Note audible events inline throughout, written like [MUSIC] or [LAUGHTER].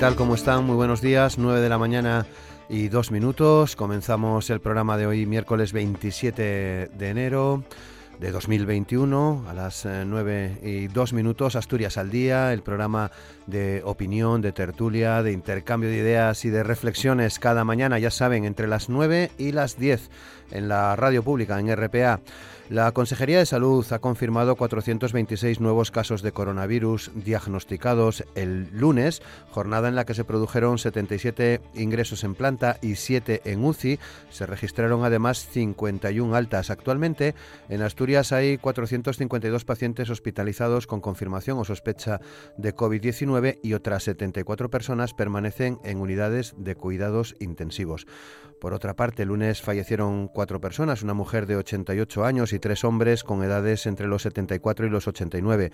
Tal? ¿Cómo están? Muy buenos días, 9 de la mañana y dos minutos. Comenzamos el programa de hoy, miércoles 27 de enero de 2021 a las 9 eh, y 2 minutos Asturias al día, el programa de opinión, de tertulia, de intercambio de ideas y de reflexiones cada mañana, ya saben, entre las 9 y las 10 en la radio pública, en RPA. La Consejería de Salud ha confirmado 426 nuevos casos de coronavirus diagnosticados el lunes, jornada en la que se produjeron 77 ingresos en planta y 7 en UCI. Se registraron además 51 altas. Actualmente en Asturias hay 452 pacientes hospitalizados con confirmación o sospecha de COVID-19 y otras 74 personas permanecen en unidades de cuidados intensivos. Por otra parte, el lunes fallecieron cuatro personas, una mujer de 88 años y tres hombres con edades entre los 74 y los 89.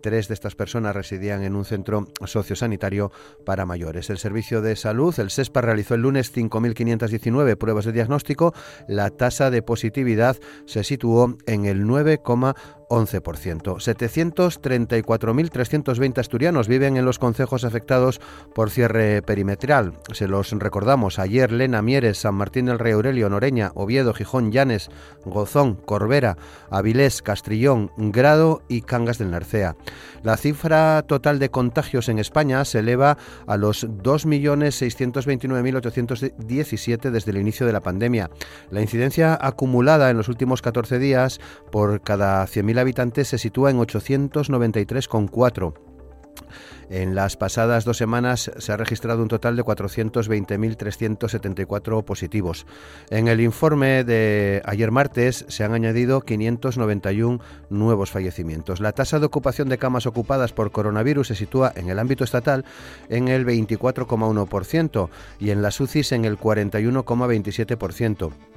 Tres de estas personas residían en un centro sociosanitario para mayores. El Servicio de Salud, el SESPA, realizó el lunes 5.519 pruebas de diagnóstico. La tasa de positividad se situó en el 9,1%. 11%. 734.320 asturianos viven en los concejos afectados por cierre perimetral. Se los recordamos ayer Lena Mieres, San Martín del Rey Aurelio, Noreña, Oviedo, Gijón, Llanes, Gozón, Corbera, Avilés, Castrillón, Grado y Cangas del Narcea. La cifra total de contagios en España se eleva a los 2.629.817 desde el inicio de la pandemia. La incidencia acumulada en los últimos 14 días por cada 100.000 habitantes se sitúa en 893,4. En las pasadas dos semanas se ha registrado un total de 420.374 positivos. En el informe de ayer martes se han añadido 591 nuevos fallecimientos. La tasa de ocupación de camas ocupadas por coronavirus se sitúa en el ámbito estatal en el 24,1% y en las UCIs en el 41,27%.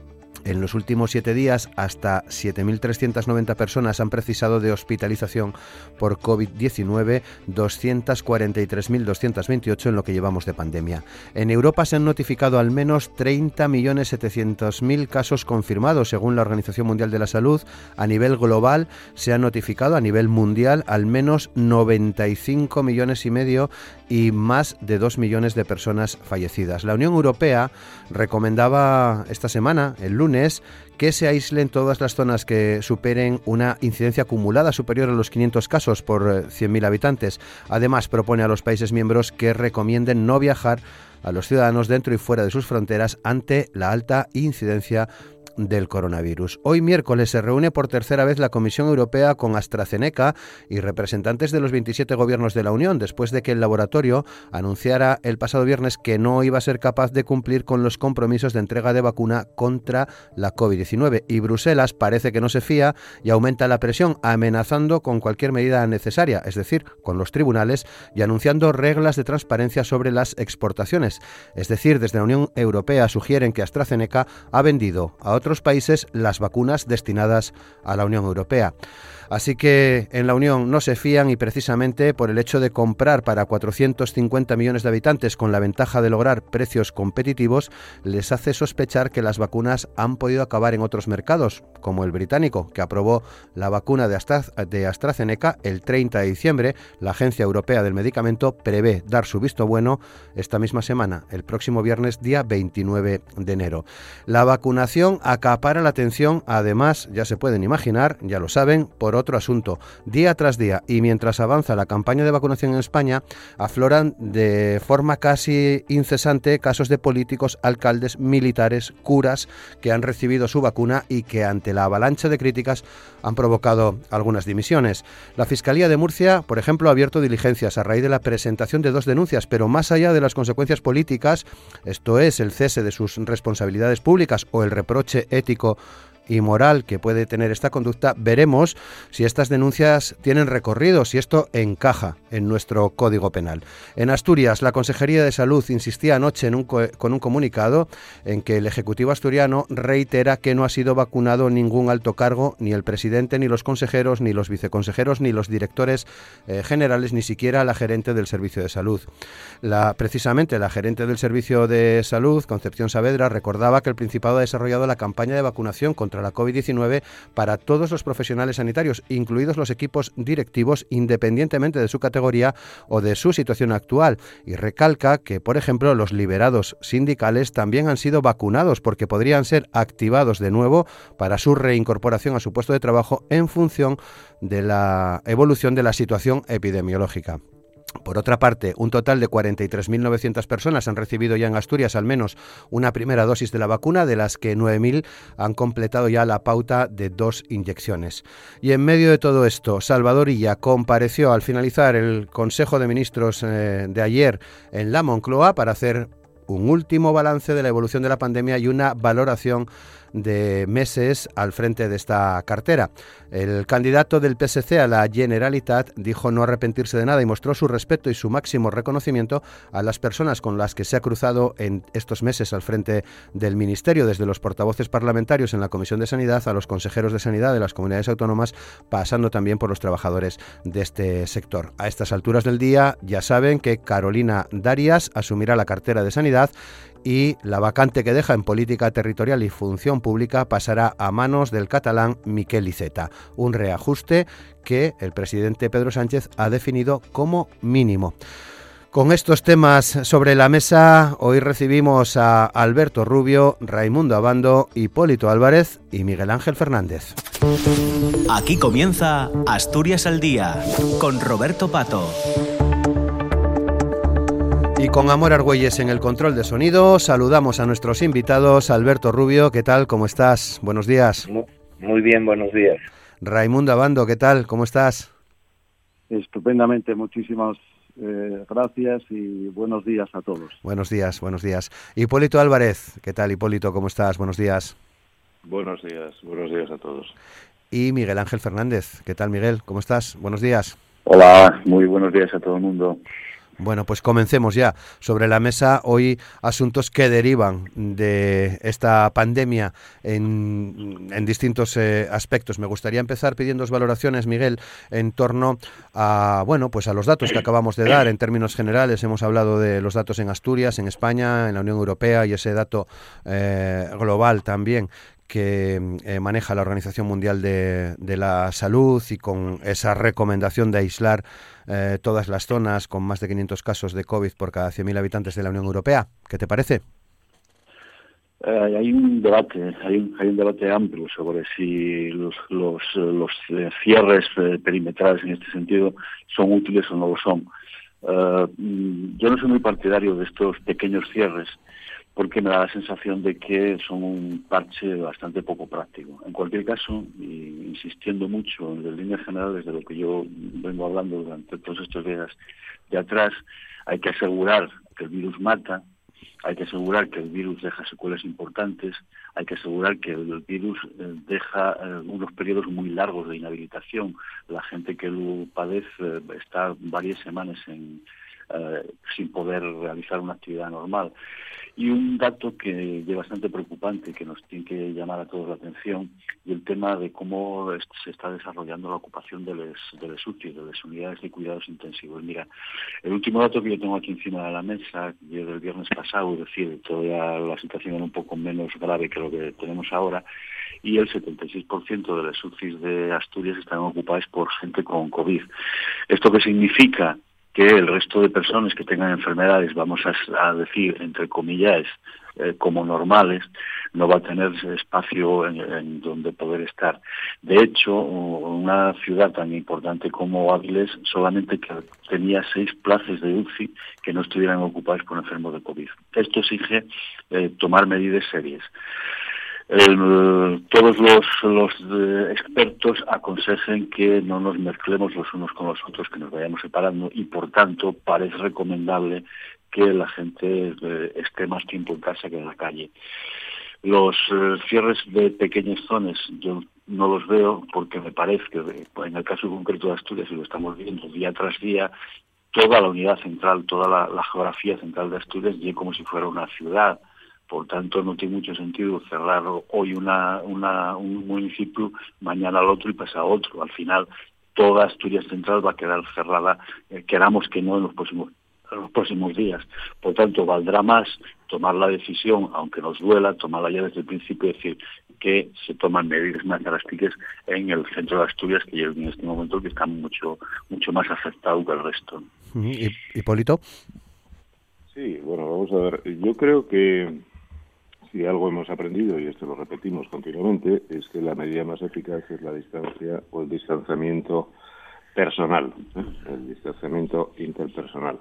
En los últimos siete días, hasta 7.390 personas han precisado de hospitalización por COVID-19, 243.228 en lo que llevamos de pandemia. En Europa se han notificado al menos 30.700.000 casos confirmados, según la Organización Mundial de la Salud. A nivel global se han notificado a nivel mundial al menos 95 millones y medio y más de 2 millones de personas fallecidas. La Unión Europea recomendaba esta semana, el lunes, que se aíslen todas las zonas que superen una incidencia acumulada superior a los 500 casos por 100.000 eh, habitantes. Además, propone a los países miembros que recomienden no viajar a los ciudadanos dentro y fuera de sus fronteras ante la alta incidencia del coronavirus. Hoy miércoles se reúne por tercera vez la Comisión Europea con AstraZeneca y representantes de los 27 gobiernos de la Unión, después de que el laboratorio anunciara el pasado viernes que no iba a ser capaz de cumplir con los compromisos de entrega de vacuna contra la COVID-19. Y Bruselas parece que no se fía y aumenta la presión, amenazando con cualquier medida necesaria, es decir, con los tribunales, y anunciando reglas de transparencia sobre las exportaciones. Es decir, desde la Unión Europea sugieren que AstraZeneca ha vendido a otros países las vacunas destinadas a la Unión Europea. Así que en la Unión no se fían y precisamente por el hecho de comprar para 450 millones de habitantes con la ventaja de lograr precios competitivos, les hace sospechar que las vacunas han podido acabar en otros mercados, como el británico, que aprobó la vacuna de, AstraZeneca el 30 de diciembre. La Agencia Europea del Medicamento prevé dar su visto bueno esta misma semana, el próximo viernes día 29 de enero. La vacunación acapara la atención, además, ya se pueden imaginar, ya lo saben, por otro asunto. Día tras día y mientras avanza la campaña de vacunación en España, afloran de forma casi incesante casos de políticos, alcaldes, militares, curas que han recibido su vacuna y que ante la avalancha de críticas han provocado algunas dimisiones. La Fiscalía de Murcia, por ejemplo, ha abierto diligencias a raíz de la presentación de dos denuncias, pero más allá de las consecuencias políticas, esto es el cese de sus responsabilidades públicas o el reproche ético y moral que puede tener esta conducta, veremos si estas denuncias tienen recorrido, si esto encaja en nuestro Código Penal. En Asturias, la Consejería de Salud insistía anoche en un con un comunicado en que el Ejecutivo asturiano reitera que no ha sido vacunado ningún alto cargo, ni el presidente, ni los consejeros, ni los viceconsejeros, ni los directores eh, generales, ni siquiera la gerente del Servicio de Salud. La, precisamente la gerente del Servicio de Salud, Concepción Saavedra, recordaba que el Principado ha desarrollado la campaña de vacunación contra la COVID-19 para todos los profesionales sanitarios, incluidos los equipos directivos, independientemente de su categoría o de su situación actual. Y recalca que, por ejemplo, los liberados sindicales también han sido vacunados porque podrían ser activados de nuevo para su reincorporación a su puesto de trabajo en función de la evolución de la situación epidemiológica. Por otra parte, un total de 43.900 personas han recibido ya en Asturias al menos una primera dosis de la vacuna, de las que 9.000 han completado ya la pauta de dos inyecciones. Y en medio de todo esto, Salvador Illa compareció al finalizar el Consejo de Ministros eh, de ayer en la Moncloa para hacer un último balance de la evolución de la pandemia y una valoración de meses al frente de esta cartera. El candidato del PSC a la Generalitat dijo no arrepentirse de nada y mostró su respeto y su máximo reconocimiento a las personas con las que se ha cruzado en estos meses al frente del Ministerio, desde los portavoces parlamentarios en la Comisión de Sanidad a los consejeros de Sanidad de las comunidades autónomas, pasando también por los trabajadores de este sector. A estas alturas del día ya saben que Carolina Darias asumirá la cartera de Sanidad y la vacante que deja en política territorial y función pública pasará a manos del catalán Miquel Iceta, un reajuste que el presidente Pedro Sánchez ha definido como mínimo. Con estos temas sobre la mesa, hoy recibimos a Alberto Rubio, Raimundo Abando, Hipólito Álvarez y Miguel Ángel Fernández. Aquí comienza Asturias al Día, con Roberto Pato. Y con Amor Argüelles en el control de sonido, saludamos a nuestros invitados. Alberto Rubio, ¿qué tal? ¿Cómo estás? Buenos días. Muy, bien, buenos días. Raimundo Abando, ¿qué tal? ¿Cómo estás? Estupendamente, muchísimas eh, gracias y buenos días a todos. Buenos días, buenos días. Hipólito Álvarez, ¿qué tal Hipólito? ¿Cómo estás? Buenos días. Buenos días, buenos días a todos. Y Miguel Ángel Fernández, ¿qué tal Miguel? ¿Cómo estás? Buenos días. Hola, muy buenos días a todo el mundo. Bueno, pues comencemos ya. Sobre la mesa hoy asuntos que derivan de esta pandemia en, distintos eh, aspectos. Me gustaría empezar pidiendo valoraciones, Miguel, en torno a bueno, pues a los datos que acabamos de dar en términos generales. Hemos hablado de los datos en Asturias, en España, en la Unión Europea y ese dato eh, global también que eh, maneja la Organización Mundial de, la Salud y con esa recomendación de aislar eh, todas las zonas con más de 500 casos de COVID por cada 100.000 habitantes de la Unión Europea. ¿Qué te parece? Eh, hay un debate, hay un, hay un, debate amplio sobre si los, los, los cierres perimetrales en este sentido son útiles o no lo son. yo no soy muy partidario de estos pequeños cierres porque me da la sensación de que son un parche bastante poco práctico. En cualquier caso, insistiendo mucho en las líneas generales de lo que yo vengo hablando durante todos estos días de atrás, hay que asegurar que el virus mata, hay que asegurar que el virus deja secuelas importantes, hay que asegurar que el virus eh, deja eh, unos periodos muy largos de inhabilitación. La gente que lo padece eh, está varias semanas en, sin poder realizar una actividad normal. Y un dato que es bastante preocupante, que nos tiene que llamar a todos la atención, y el tema de cómo se está desarrollando la ocupación de los de UCI, de las unidades de cuidados intensivos. Mira, el último dato que yo tengo aquí encima de la mesa, es del viernes pasado, es decir, todavía la situación era un poco menos grave que lo que tenemos ahora, y el 76% de las UCIs de Asturias están ocupadas por gente con COVID. ¿Esto qué significa? Que el resto de personas que tengan enfermedades, vamos a, decir, entre comillas, eh, como normales, no va a tener espacio en, donde poder estar. De hecho, una ciudad tan importante como Áviles solamente tenía seis plazas de UCI que no estuvieran ocupadas por enfermos de COVID. Esto exige eh, tomar medidas serias todos los, eh, expertos aconsejen que no nos mezclemos los unos con los otros, que nos vayamos separando y por tanto parece recomendable que la gente eh, esté más tiempo en casa que en la calle. Los eh, cierres de pequeñas zonas yo no los veo porque me parece que en el caso concreto de Asturias, y lo estamos viendo día tras día, toda la unidad central, toda la, geografía central de Asturias y como si fuera una ciudad por tanto, no tiene mucho sentido cerrar hoy una, un municipio, mañana al otro y pasado otro. Al final, toda Asturias Central va a quedar cerrada, eh, queramos que no en los próximos los próximos días. Por tanto, valdrá más tomar la decisión, aunque nos duela, tomarla ya desde el principio, es decir, que se toman medidas más drásticas en el centro de Asturias, que en este momento que está mucho mucho más afectado que el resto. Hipólito. Sí, bueno, vamos a ver. Yo creo que si algo hemos aprendido, y esto lo repetimos continuamente, es que la medida más eficaz es la distancia o el distanciamiento personal, ¿eh? el distanciamiento interpersonal.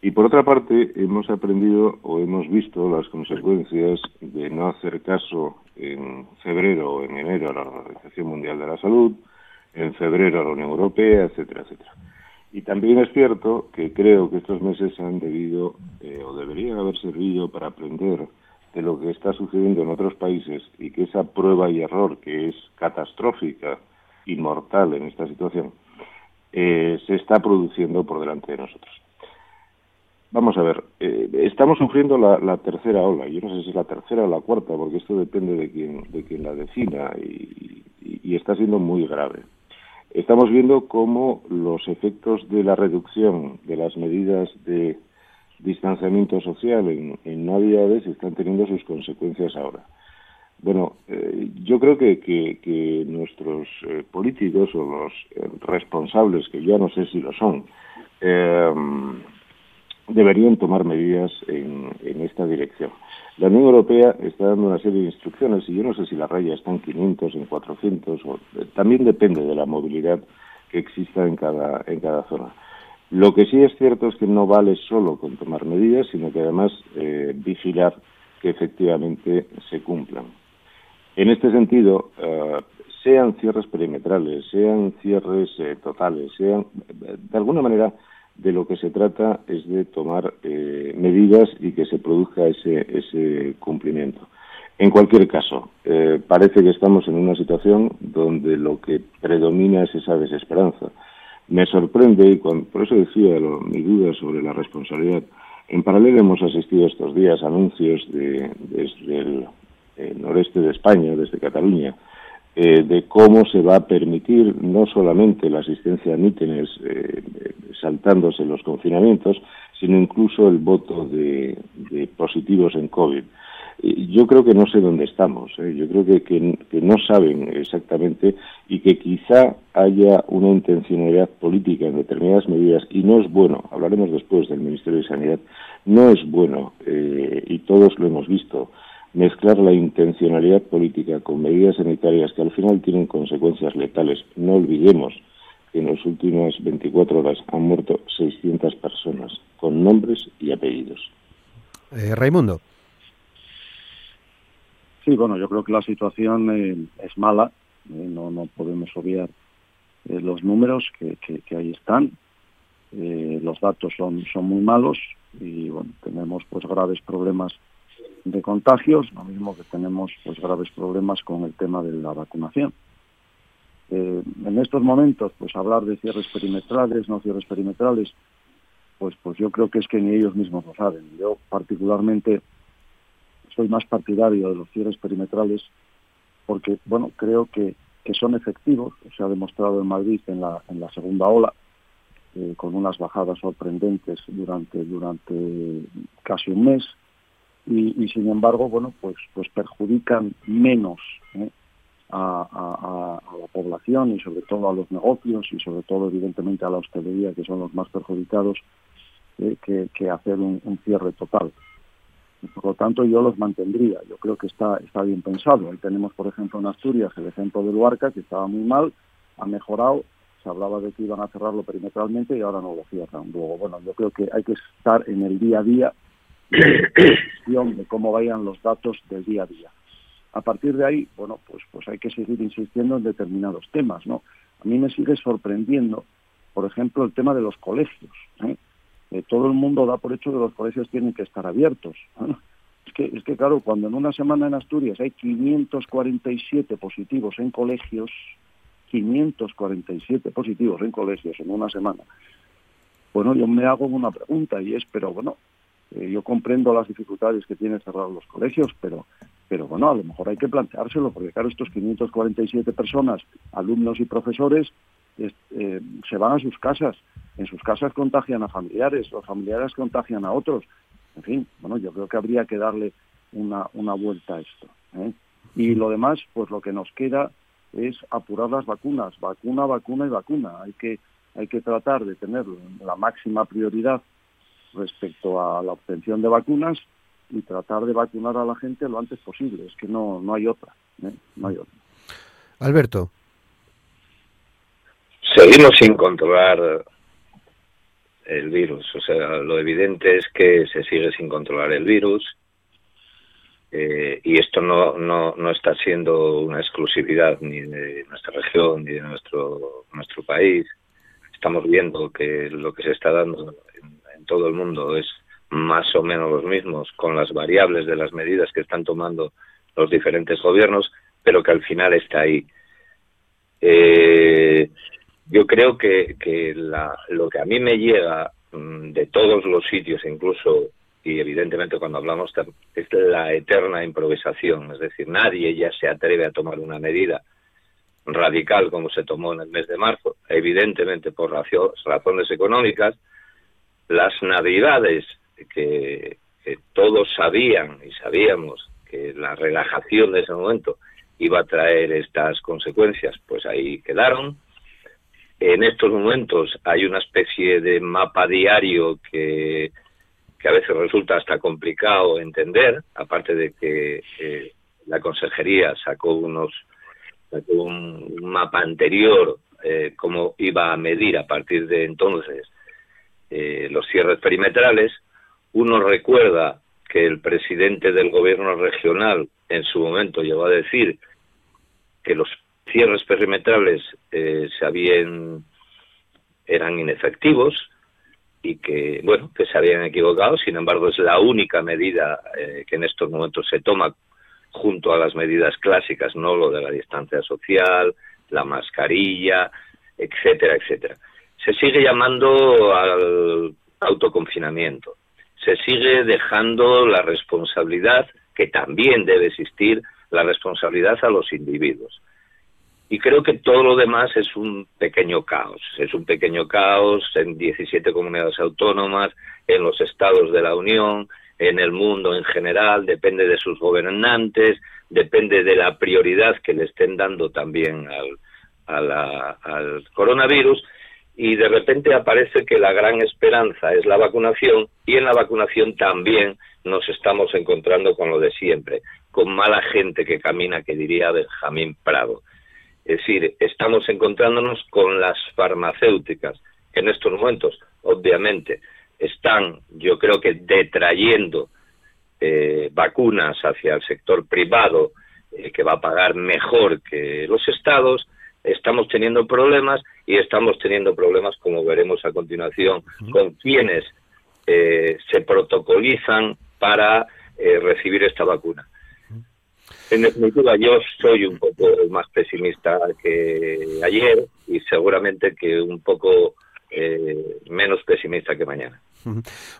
Y por otra parte, hemos aprendido o hemos visto las consecuencias de no hacer caso en febrero o en enero a la Organización Mundial de la Salud, en febrero a la Unión Europea, etcétera, etcétera. Y también es cierto que creo que estos meses han debido eh, o deberían haber servido para aprender de lo que está sucediendo en otros países y que esa prueba y error que es catastrófica y mortal en esta situación eh, se está produciendo por delante de nosotros. Vamos a ver, eh, estamos sufriendo la, tercera ola. Yo no sé si es la tercera o la cuarta, porque esto depende de quien, de quien la defina y está siendo muy grave. Estamos viendo cómo los efectos de la reducción de las medidas de distanciamiento social en, en Navidades están teniendo sus consecuencias ahora. Bueno, eh, yo creo que, que, nuestros eh, políticos o los eh, responsables, que ya no sé si lo son, deberían tomar medidas en, en, esta dirección. La Unión Europea está dando una serie de instrucciones y yo no sé si la raya está en 500, en 400, o, también depende de la movilidad que exista en cada, en cada zona. Lo que sí es cierto es que no vale solo con tomar medidas, sino que además eh, vigilar que efectivamente se cumplan. En este sentido, eh, sean cierres perimetrales, sean cierres eh, totales, sean de alguna manera de lo que se trata es de tomar medidas y que se produzca ese, ese cumplimiento. En cualquier caso, parece que estamos en una situación donde lo que predomina es esa desesperanza me sorprende, y por eso decía mi duda sobre la responsabilidad, en paralelo hemos asistido estos días a anuncios de, desde el, noreste de España, desde Cataluña, eh, de cómo se va a permitir no solamente la asistencia a mítines eh, saltándose los confinamientos, sino incluso el voto de positivos en COVID yo creo que no sé dónde estamos. ¿eh? Yo creo que, que, no saben exactamente y que quizá haya una intencionalidad política en determinadas medidas y no es bueno, hablaremos después del Ministerio de Sanidad, no es bueno, eh, y todos lo hemos visto, mezclar la intencionalidad política con medidas sanitarias que al final tienen consecuencias letales. No olvidemos que en las últimas 24 horas han muerto 600 personas, con nombres y apellidos. Eh, Raimundo. Sí, bueno, yo creo que la situación eh, es mala, eh, no, no podemos obviar eh, los números que, que, ahí están, los datos son, son muy malos y bueno, tenemos pues graves problemas de contagios, lo mismo que tenemos pues graves problemas con el tema de la vacunación. en estos momentos, pues hablar de cierres perimetrales, no cierres perimetrales, pues, pues yo creo que es que ni ellos mismos lo saben. Yo particularmente soy más partidario de los cierres perimetrales porque, bueno, creo que, que son efectivos, se ha demostrado en Madrid en la, en la segunda ola, eh, con unas bajadas sorprendentes durante, durante casi un mes, y, sin embargo, bueno, pues, pues perjudican menos ¿eh? a, la población y sobre todo a los negocios y sobre todo evidentemente a la hostelería que son los más perjudicados eh, que, hacer un, cierre total. Por lo tanto yo los mantendría, yo creo que está, está bien pensado. Ahí tenemos por ejemplo en Asturias el ejemplo de Luarca que estaba muy mal, ha mejorado, se hablaba de que iban a cerrarlo perimetralmente y ahora no lo cierran. Luego, bueno, yo creo que hay que estar en el día a día de cómo vayan los datos del día a día. A partir de ahí, bueno, pues, pues hay que seguir insistiendo en determinados temas, ¿no? A mí me sigue sorprendiendo, por ejemplo, el tema de los colegios. ¿eh? Eh, todo el mundo da por hecho que los colegios tienen que estar abiertos. Es que, claro, cuando en una semana en Asturias hay 547 positivos en colegios, 547 positivos en colegios en una semana, bueno, yo me hago una pregunta y es, pero bueno, eh, yo comprendo las dificultades que tiene cerrar los colegios, pero, pero bueno, a lo mejor hay que planteárselo, porque claro, estos 547 personas, alumnos y profesores, eh, se van a sus casas, en sus casas contagian a familiares, los familiares contagian a otros. En fin, bueno, yo creo que habría que darle una, una vuelta a esto. ¿eh? Y lo demás, pues lo que nos queda es apurar las vacunas, vacuna, vacuna y vacuna. Hay que, hay que tratar de tener la máxima prioridad respecto a la obtención de vacunas y tratar de vacunar a la gente lo antes posible. Es que no, no hay otra. ¿eh? No hay otra. Alberto. Seguimos sin controlar el virus. O sea, lo evidente es que se sigue sin controlar el virus. Eh, y esto no, no, no está siendo una exclusividad ni de nuestra región ni de nuestro, nuestro país. Estamos viendo que lo que se está dando en todo el mundo es más o menos los mismos, con las variables de las medidas que están tomando los diferentes gobiernos, pero que al final está ahí. Eh, yo creo que, la, lo que a mí me llega mm, de todos los sitios, incluso, y evidentemente cuando hablamos, es la eterna improvisación, es decir, nadie ya se atreve a tomar una medida radical como se tomó en el mes de marzo, evidentemente por razones económicas, las navidades que, todos sabían y sabíamos que la relajación de ese momento iba a traer estas consecuencias, pues ahí quedaron. En estos momentos hay una especie de mapa diario que, a veces resulta hasta complicado entender, aparte de que eh, la consejería sacó unos un, mapa anterior eh, cómo iba a medir a partir de entonces eh, los cierres perimetrales. Uno recuerda que el presidente del gobierno regional en su momento llegó a decir que los cierres perimetrales eh, se habían eran inefectivos y que bueno que se habían equivocado. Sin embargo es la única medida eh, que en estos momentos se toma junto a las medidas clásicas no lo de la distancia social la mascarilla etcétera etcétera. Se sigue llamando al autoconfinamiento, se sigue dejando la responsabilidad, que también debe existir, la responsabilidad a los individuos. Y creo que todo lo demás es un pequeño caos. Es un pequeño caos en 17 comunidades autónomas, en los estados de la Unión, en el mundo en general, depende de sus gobernantes, depende de la prioridad que le estén dando también al, coronavirus y de repente aparece que la gran esperanza es la vacunación y en la vacunación también nos estamos encontrando con lo de siempre, con mala gente que camina, que diría Benjamín Prado. Es decir, estamos encontrándonos con las farmacéuticas, que en estos momentos, obviamente, están, yo creo que, detrayendo eh, vacunas hacia el sector privado, eh, que va a pagar mejor que los estados, estamos teniendo problemas y estamos teniendo problemas, como veremos a continuación, con quienes eh, se protocolizan para eh, recibir esta vacuna. En definitiva, yo soy un poco más pesimista que ayer y seguramente que un poco eh, menos pesimista que mañana.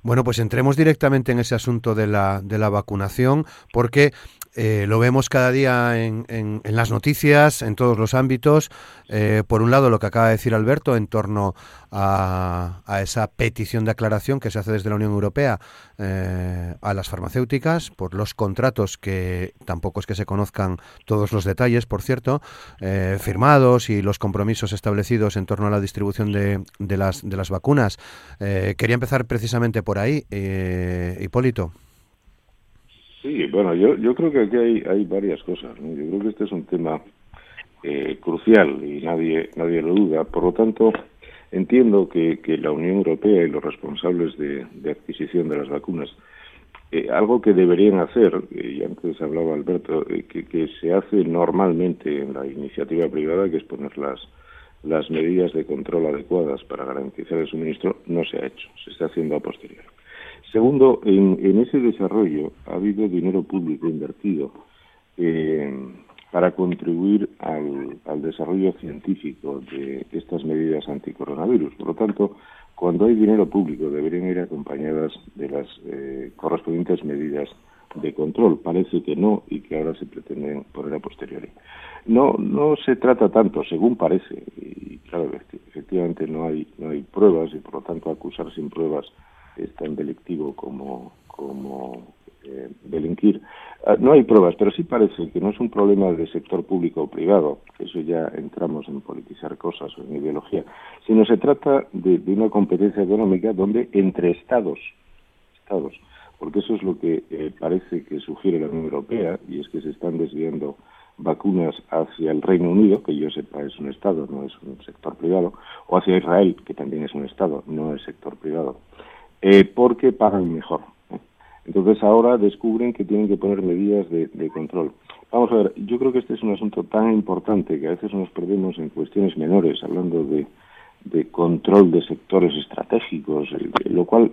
Bueno, pues entremos directamente en ese asunto de la, de la vacunación, porque eh, lo vemos cada día en, las noticias, en todos los ámbitos. Eh, por un lado, lo que acaba de decir Alberto en torno a, esa petición de aclaración que se hace desde la Unión Europea eh, a las farmacéuticas por los contratos que tampoco es que se conozcan todos los detalles, por cierto, firmados y los compromisos establecidos en torno a la distribución de, de las, de las vacunas. quería empezar precisamente por ahí, Hipólito. Sí, bueno, yo, yo creo que aquí hay, hay varias cosas. Yo creo que este es un tema eh, crucial y nadie, nadie lo duda. Por lo tanto, entiendo que, que la Unión Europea y los responsables de, adquisición de las vacunas, eh, algo que deberían hacer, y antes hablaba Alberto, eh, que, que se hace normalmente en la iniciativa privada, que es poner las, las medidas de control adecuadas para garantizar el suministro, no se ha hecho, se está haciendo a posteriori. Segundo, en, ese desarrollo ha habido dinero público invertido eh, para contribuir al, desarrollo científico de estas medidas anticoronavirus. Por lo tanto, cuando hay dinero público deberían ir acompañadas de las eh, correspondientes medidas de control. Parece que no y que ahora se pretenden poner a posteriori. No, no se trata tanto, según parece, y claro, efectivamente no hay, no hay pruebas y por lo tanto acusar sin pruebas es tan delictivo como, como eh, delinquir. Ah, no hay pruebas, pero sí parece que no es un problema de sector público o privado, eso ya entramos en politizar cosas o en ideología, sino se trata de, una competencia económica donde entre estados, estados, porque eso es lo que eh, parece que sugiere la Unión Europea, y es que se están desviando vacunas hacia el Reino Unido, que yo sepa es un Estado, no es un sector privado, o hacia Israel, que también es un Estado, no es sector privado eh, porque pagan mejor. Entonces ahora descubren que tienen que poner medidas de, control. Vamos a ver, yo creo que este es un asunto tan importante que a veces nos perdemos en cuestiones menores, hablando de, control de sectores estratégicos, lo cual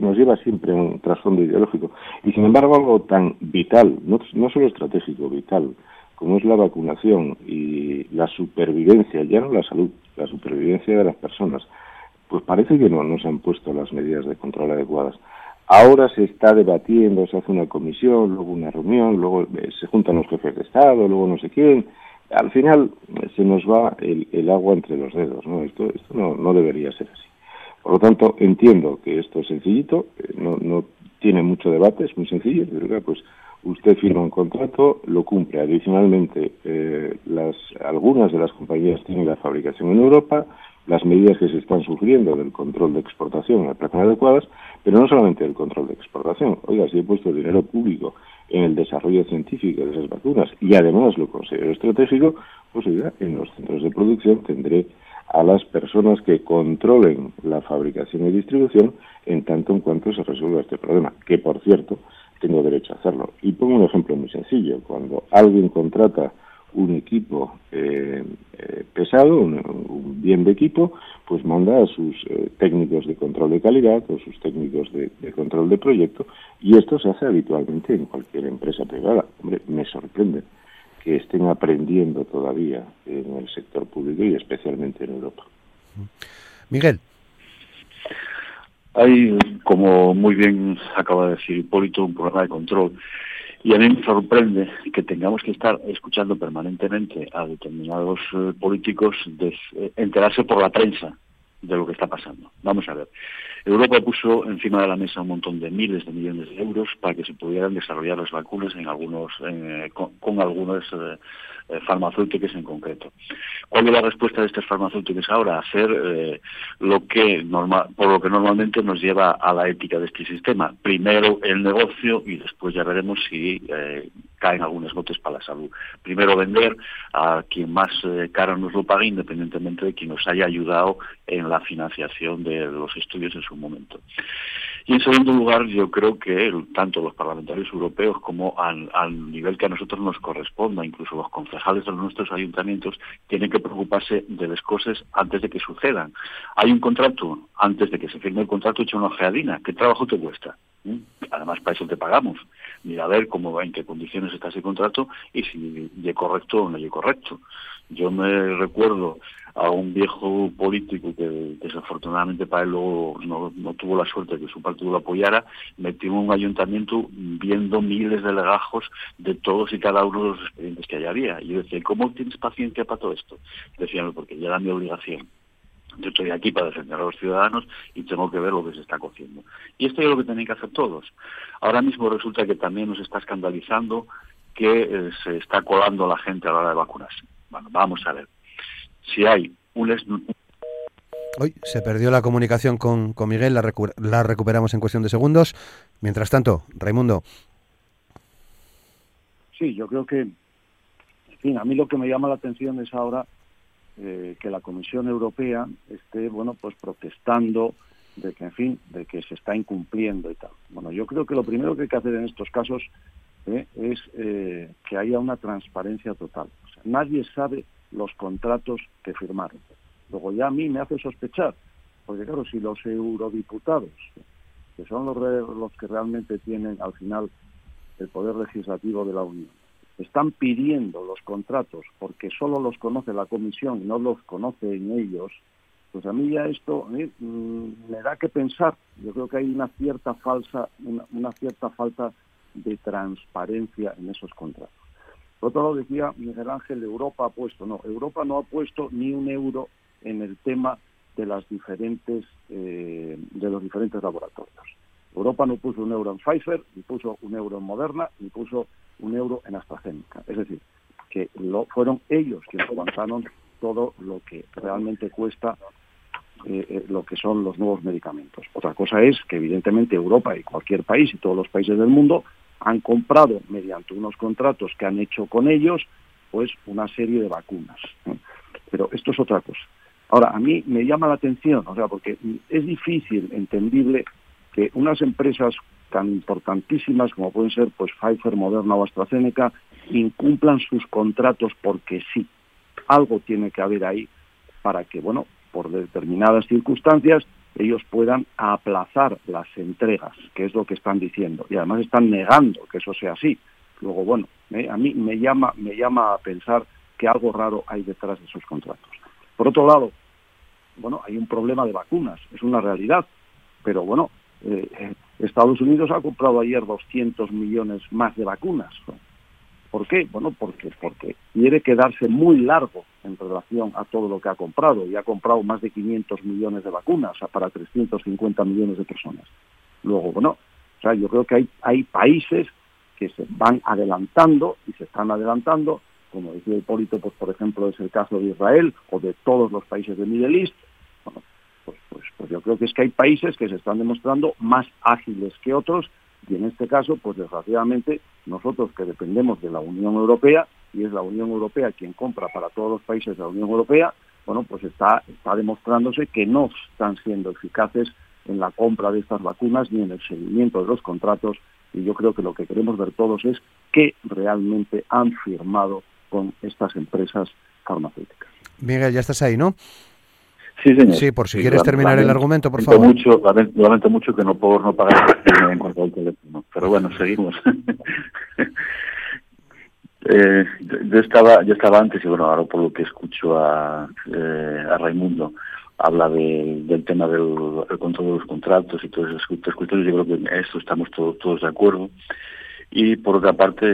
nos lleva siempre a un trasfondo ideológico. Y sin embargo, algo tan vital, no, solo estratégico, vital, como es la vacunación y la supervivencia, ya no la salud, la supervivencia de las personas, pues parece que no se han puesto las medidas de control adecuadas. Ahora se está debatiendo, se hace una comisión, luego una reunión, luego eh, se juntan los jefes de Estado, luego no sé quién. Al final eh, se nos va el, agua entre los dedos, ¿no? Esto, esto no, no debería ser así. Por lo tanto, entiendo que esto es sencillito, eh, no, no tiene mucho debate, es muy sencillo, pues usted firma un contrato, lo cumple. Adicionalmente, las, algunas de las compañías tienen la fabricación en Europa, las medidas que se están sufriendo del control de exportación a plazas adecuadas, pero no solamente el control de exportación. Oiga, si he puesto dinero público en el desarrollo científico de esas vacunas y además lo considero estratégico, pues oiga, en los centros de producción tendré a las personas que controlen la fabricación y distribución en tanto en cuanto se resuelva este problema, que por cierto tengo derecho a hacerlo. Y pongo un ejemplo muy sencillo. Cuando alguien contrata un equipo eh, eh, pesado, un, bien de equipo, pues manda a sus eh, técnicos de control de calidad o sus técnicos de, control de proyecto y esto se hace habitualmente en cualquier empresa privada. Hombre, me sorprende que estén aprendiendo todavía en el sector público y especialmente en Europa. Miguel. Hay, como muy bien acaba de decir Hipólito, un programa de control y a mí me sorprende que tengamos que estar escuchando permanentemente a determinados eh, políticos eh, enterarse por la prensa de lo que está pasando. Vamos a ver. Europa puso encima de la mesa un montón de miles de millones de euros para que se pudieran desarrollar las vacunas en algunos, eh, con, con, algunas eh, farmacéuticas en concreto. ¿Cuál es la respuesta de estas farmacéuticas ahora? Hacer eh, lo que normal, por lo que normalmente nos lleva a la ética de este sistema. Primero el negocio y después ya veremos si eh, caen algunas gotas para la salud. Primero vender a quien más eh, caro nos lo pague, independientemente de quien nos haya ayudado en la financiación de los estudios en su momento. Y en segundo lugar, yo creo que tanto los parlamentarios europeos como al, nivel que a nosotros nos corresponda, incluso los concejales de nuestros ayuntamientos, tienen que preocuparse de las cosas antes de que sucedan. Hay un contrato, antes de que se firme el contrato, hecho una ojeadina. ¿Qué trabajo te cuesta? ¿Mm? Además, para eso te pagamos. Mira a ver cómo, en qué condiciones está ese contrato y si es correcto o no es correcto. Yo me recuerdo a un viejo político que desafortunadamente para él luego no, tuvo la suerte de que su partido lo apoyara, metió en un ayuntamiento viendo miles de legajos de todos y cada uno de los expedientes que había. Y yo decía, ¿cómo tienes paciencia para todo esto? Decían, porque ya era mi obligación. Yo estoy aquí para defender a los ciudadanos y tengo que ver lo que se está cociendo. Y esto es lo que tienen que hacer todos. Ahora mismo resulta que también nos está escandalizando que eh, se está colando la gente a la hora de vacunarse. Bueno, vamos a ver. Si hay un... Hoy se perdió la comunicación con, con Miguel, la, la recuperamos en cuestión de segundos. Mientras tanto, Raimundo. Sí, yo creo que, en fin, a mí lo que me llama la atención es ahora eh, que la Comisión Europea esté, bueno, pues protestando de que, en fin, de que se está incumpliendo y tal. Bueno, yo creo que lo primero que hay que hacer en estos casos eh, es eh, que haya una transparencia total. O sea, nadie sabe los contratos que firmaron. Luego ya a mí me hace sospechar, porque claro, si los eurodiputados, que son los, que realmente tienen al final el poder legislativo de la Unión, están pidiendo los contratos porque solo los conoce la Comisión y no los conocen ellos, pues a mí ya esto mm, me da que pensar. Yo creo que hay una cierta falsa, una cierta falta de transparencia en esos contratos. Por otro lado, decía Miguel Ángel, Europa ha puesto, no, Europa no ha puesto ni un euro en el tema de las diferentes eh, de los diferentes laboratorios. Europa no puso un euro en Pfizer, ni puso un euro en Moderna, ni puso un euro en AstraZeneca. Es decir, que lo, fueron ellos quienes avanzaron todo lo que realmente cuesta eh, eh, lo que son los nuevos medicamentos. Otra cosa es que evidentemente Europa y cualquier país y todos los países del mundo han comprado mediante unos contratos que han hecho con ellos, pues una serie de vacunas. Pero esto es otra cosa. Ahora, a mí me llama la atención, o sea, porque es difícil, entendible, que unas empresas tan importantísimas como pueden ser pues Pfizer, Moderna o AstraZeneca incumplan sus contratos porque sí. Algo tiene que haber ahí para que, bueno, por determinadas circunstancias ellos puedan aplazar las entregas, que es lo que están diciendo, y además están negando que eso sea así. Luego, bueno, a mí me llama, me llama a pensar que algo raro hay detrás de esos contratos. Por otro lado, bueno, hay un problema de vacunas, es una realidad, pero bueno, eh, Estados Unidos ha comprado ayer 200 millones más de vacunas. ¿Por qué? Bueno, porque, porque quiere quedarse muy largo en relación a todo lo que ha comprado y ha comprado más de 500 millones de vacunas para 350 millones de personas. Luego, bueno, o sea, yo creo que hay, hay países que se van adelantando y se están adelantando, como decía Hipólito, pues por ejemplo es el caso de Israel o de todos los países de Middle East. Bueno, pues, pues, pues yo creo que es que hay países que se están demostrando más ágiles que otros y en este caso, pues desgraciadamente, nosotros que dependemos de la Unión Europea, y es la Unión Europea quien compra para todos los países de la Unión Europea, bueno, pues está, está demostrándose que no están siendo eficaces en la compra de estas vacunas ni en el seguimiento de los contratos y yo creo que lo que queremos ver todos es qué realmente han firmado con estas empresas farmacéuticas. Miguel, ya estás ahí, ¿no? Sí, señor. Sí, por si quieres terminar el argumento, por favor. Mucho, lamento, mucho que no puedo no pagar en cuanto al teléfono, pero bueno, seguimos. [LAUGHS] eh, yo estaba yo estaba antes y bueno, ahora por lo que escucho a, eh, a Raimundo, habla de, del tema del control de los contratos y todas esas cuestiones, yo creo que en esto estamos todos, todos de acuerdo. Y por otra parte,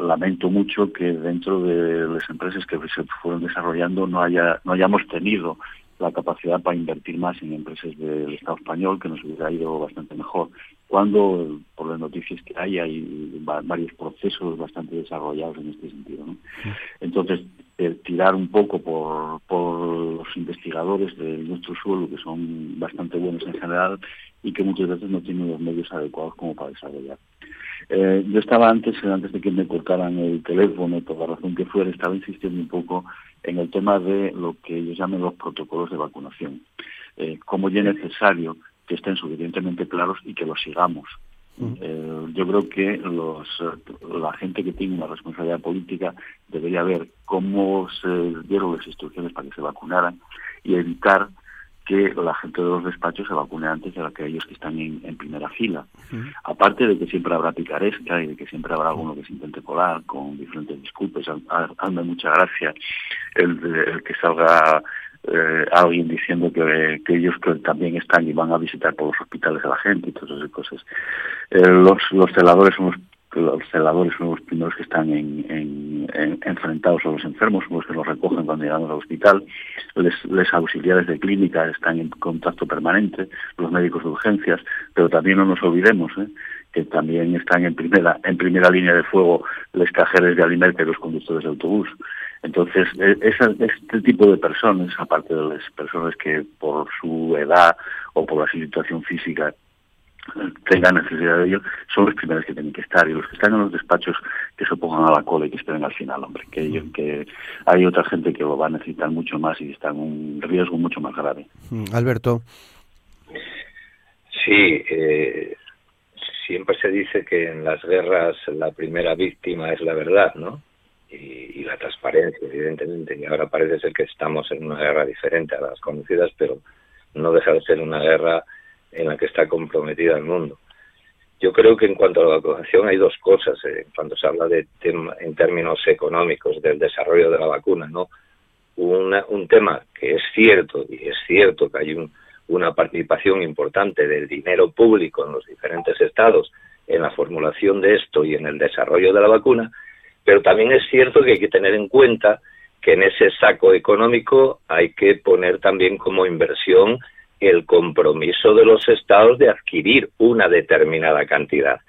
lamento mucho que dentro de las empresas que se fueron desarrollando no haya no hayamos tenido la capacidad para invertir más en empresas del Estado español, que nos hubiera ido bastante mejor. Cuando, por las noticias que hay, hay varios procesos bastante desarrollados en este sentido. ¿no? Entonces, tirar un poco por, por los investigadores de nuestro suelo, que son bastante buenos en general y que muchas veces no tienen los medios adecuados como para desarrollar. Eh, yo estaba antes, antes de que me cortaran el teléfono, por la razón que fuera, estaba insistiendo un poco en el tema de lo que ellos llaman los protocolos de vacunación. Eh, como ya es necesario que estén suficientemente claros y que los sigamos. Eh, yo creo que los, la gente que tiene una responsabilidad política debería ver cómo se dieron las instrucciones para que se vacunaran y evitar que la gente de los despachos se vacune antes de aquellos que están en, primera fila. Aparte de que siempre habrá picaresca y de que siempre habrá alguno que se intente colar con diferentes disculpas. Hazme mucha gracia el, el que salga eh, alguien diciendo que, ellos también están y van a visitar por los hospitales a la gente y todas esas cosas. Eh, los, los celadores son los los celadores son los primeros que están en, enfrentados a los enfermos, son los que los recogen cuando llegan al hospital, los auxiliares de clínica están en contacto permanente, los médicos de urgencias, pero también no nos olvidemos ¿eh? que también están en primera, en primera línea de fuego los cajeros de alimentos y los conductores de autobús. Entonces, e, este tipo de personas, aparte de las personas que por su edad o por la situación física tengan necesidad de ello, son los primeros que tienen que estar y los que están en los despachos que se pongan a la cola y que esperen al final, hombre, que, que hay otra gente que lo va a necesitar mucho más y está en un riesgo mucho más grave. Mm, Alberto. Sí, eh, siempre se dice que en las guerras la primera víctima es la verdad, ¿no? Y, y, la transparencia, evidentemente. Y ahora parece ser que estamos en una guerra diferente a las conocidas, pero no deja de ser una guerra en la que está comprometida el mundo. Yo creo que en cuanto a la vacunación hay dos cosas, eh, cuando se habla de en términos económicos del desarrollo de la vacuna, ¿no? un tema que es cierto, y es cierto que hay una participación importante del dinero público en los diferentes estados en la formulación de esto y en el desarrollo de la vacuna, pero también es cierto que hay que tener en cuenta que en ese saco económico hay que poner también como inversión el compromiso de los estados de adquirir una determinada cantidad.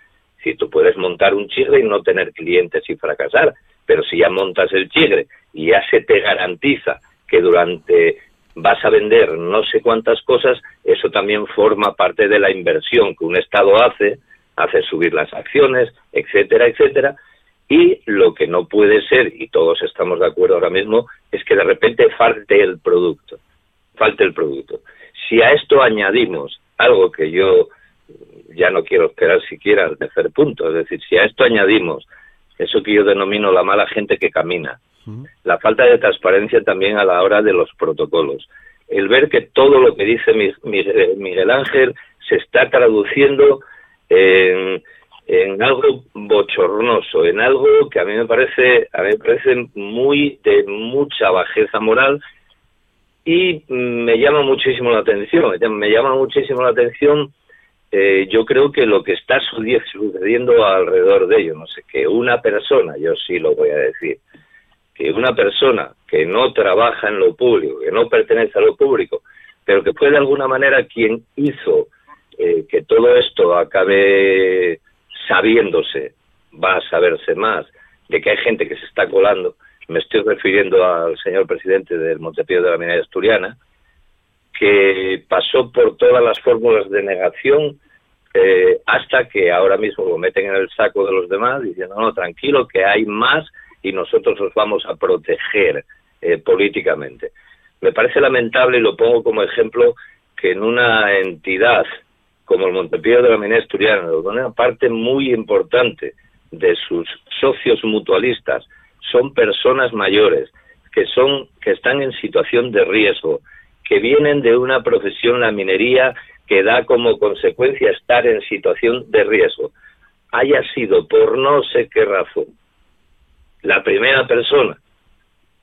Si tú puedes montar un chigre y no tener clientes y fracasar, pero si ya montas el chigre y ya se te garantiza que durante vas a vender no sé cuántas cosas, eso también forma parte de la inversión que un Estado hace, hace subir las acciones, etcétera, etcétera. Y lo que no puede ser, y todos estamos de acuerdo ahora mismo, es que de repente falte el producto, falte el producto. Si a esto añadimos algo que yo ya no quiero esperar siquiera al tercer punto, es decir, si a esto añadimos eso que yo denomino la mala gente que camina, la falta de transparencia también a la hora de los protocolos, el ver que todo lo que dice Miguel Ángel se está traduciendo en, en algo bochornoso, en algo que a mí me parece, a mí me parece muy de mucha bajeza moral y me llama muchísimo la atención, me llama muchísimo la atención, eh, yo creo que lo que está sucediendo alrededor de ello, no sé, que una persona, yo sí lo voy a decir, que una persona que no trabaja en lo público, que no pertenece a lo público, pero que fue de alguna manera quien hizo eh, que todo esto acabe sabiéndose, va a saberse más, de que hay gente que se está colando, me estoy refiriendo al señor presidente del Montepío de la Minería Asturiana, que pasó por todas las fórmulas de negación eh, hasta que ahora mismo lo meten en el saco de los demás diciendo, no, tranquilo, que hay más y nosotros os vamos a proteger eh, políticamente. Me parece lamentable, y lo pongo como ejemplo, que en una entidad como el Montepío de la Minería Asturiana, donde una parte muy importante de sus socios mutualistas son personas mayores que son que están en situación de riesgo, que vienen de una profesión la minería que da como consecuencia estar en situación de riesgo, haya sido por no sé qué razón la primera persona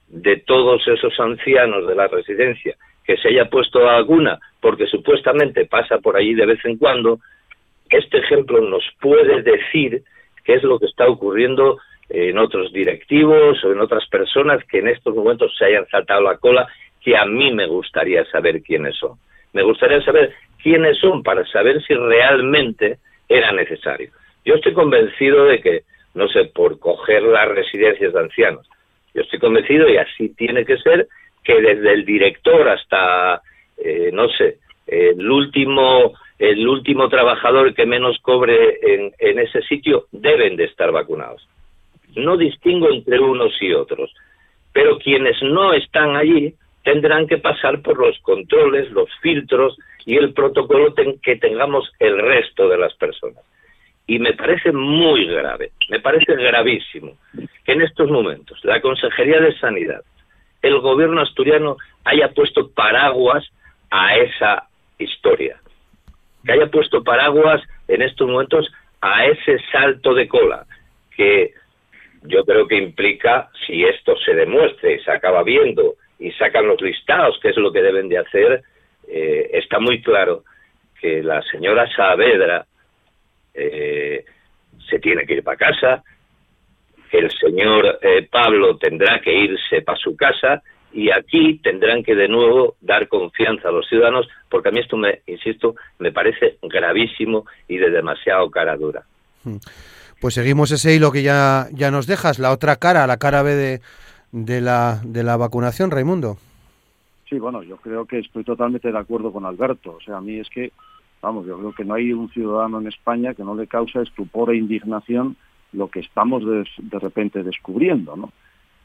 de todos esos ancianos de la residencia que se haya puesto vacuna porque supuestamente pasa por allí de vez en cuando, este ejemplo nos puede decir qué es lo que está ocurriendo en otros directivos o en otras personas que en estos momentos se hayan saltado la cola, que a mí me gustaría saber quiénes son. Me gustaría saber quiénes son para saber si realmente era necesario. Yo estoy convencido de que, no sé, por coger las residencias de ancianos, yo estoy convencido y así tiene que ser, que desde el director hasta, eh, no sé, el último el último trabajador que menos cobre en, en ese sitio deben de estar vacunados no distingo entre unos y otros, pero quienes no están allí tendrán que pasar por los controles, los filtros y el protocolo que tengamos el resto de las personas. Y me parece muy grave, me parece gravísimo que en estos momentos la Consejería de Sanidad, el gobierno asturiano haya puesto paraguas a esa historia, que haya puesto paraguas en estos momentos a ese salto de cola, que yo creo que implica, si esto se demuestre y se acaba viendo y sacan los listados, que es lo que deben de hacer, eh, está muy claro que la señora Saavedra eh, se tiene que ir para casa, el señor eh, Pablo tendrá que irse para su casa y aquí tendrán que de nuevo dar confianza a los ciudadanos, porque a mí esto, me, insisto, me parece gravísimo y de demasiado cara dura. Hmm. Pues seguimos ese hilo que ya, ya nos dejas, la otra cara, la cara B de, de, la, de la vacunación, Raimundo. Sí, bueno, yo creo que estoy totalmente de acuerdo con Alberto. O sea, a mí es que, vamos, yo creo que no hay un ciudadano en España que no le causa estupor e indignación lo que estamos de, repente descubriendo, ¿no?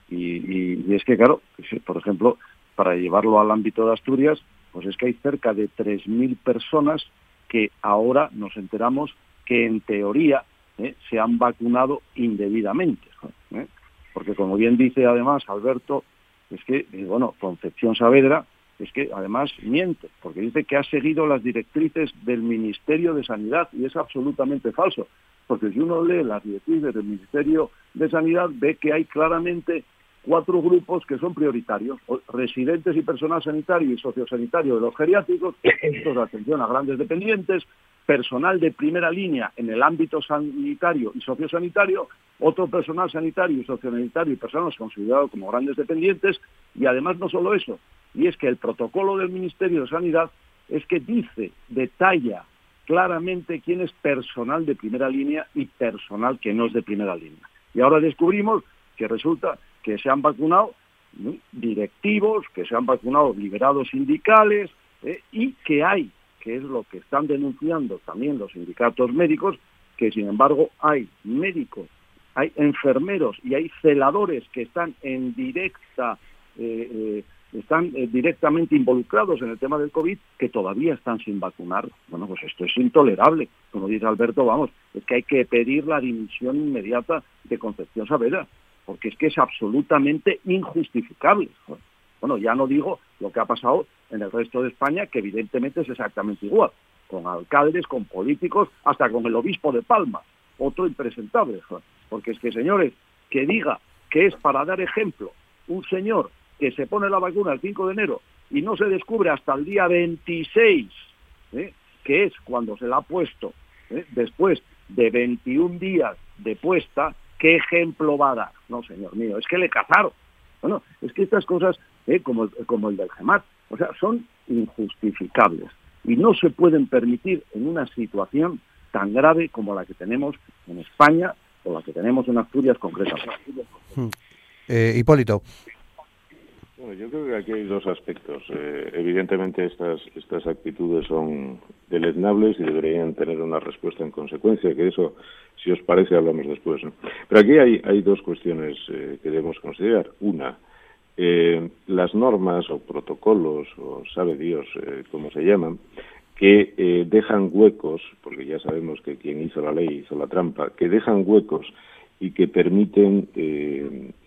Y, es que, claro, por ejemplo, para llevarlo al ámbito de Asturias, pues es que hay cerca de 3.000 personas que ahora nos enteramos que en teoría ¿eh? se han vacunado indebidamente. ¿eh? Porque como bien dice además Alberto, es que, eh, bueno, Concepción Saavedra, es que además miente, porque dice que ha seguido las directrices del Ministerio de Sanidad y es absolutamente falso. Porque si uno lee las directrices del Ministerio de Sanidad, ve que hay claramente cuatro grupos que son prioritarios, residentes y personal sanitario y sociosanitario de los geriátricos, [LAUGHS] de atención a grandes dependientes, personal de primera línea en el ámbito sanitario y sociosanitario, otro personal sanitario y sociosanitario y personas considerados como grandes dependientes, y además no solo eso, y es que el protocolo del Ministerio de Sanidad es que dice, detalla claramente quién es personal de primera línea y personal que no es de primera línea. Y ahora descubrimos que resulta que se han vacunado directivos, que se han vacunado liberados sindicales eh, y que hay, que es lo que están denunciando también los sindicatos médicos, que sin embargo hay médicos, hay enfermeros y hay celadores que están en directa, eh, eh, están directamente involucrados en el tema del COVID que todavía están sin vacunar. Bueno, pues esto es intolerable. Como dice Alberto, vamos, es que hay que pedir la dimisión inmediata de Concepción Saavedra porque es que es absolutamente injustificable. Bueno, ya no digo lo que ha pasado en el resto de España, que evidentemente es exactamente igual, con alcaldes, con políticos, hasta con el obispo de Palma, otro impresentable. Porque es que, señores, que diga que es para dar ejemplo un señor que se pone la vacuna el 5 de enero y no se descubre hasta el día 26, ¿eh? que es cuando se la ha puesto, ¿eh? después de 21 días de puesta, ¿qué ejemplo va a dar? No, señor mío, es que le cazaron. Bueno, es que estas cosas, eh, como, el del GEMAT, o sea, son injustificables y no se pueden permitir en una situación tan grave como la que tenemos en España o la que tenemos en Asturias concretamente. Hmm. Eh, Hipólito. Bueno, yo creo que aquí hay dos aspectos. Eh, evidentemente estas, estas actitudes son deleznables y deberían tener una respuesta en consecuencia, que eso, si os parece, hablamos después. Pero aquí hay, hay dos cuestiones eh, que debemos considerar. Una, eh, las normas o protocolos, o sabe Dios cómo se llaman, que dejan huecos, porque ya sabemos que quien hizo la ley hizo la trampa, que dejan huecos y que permiten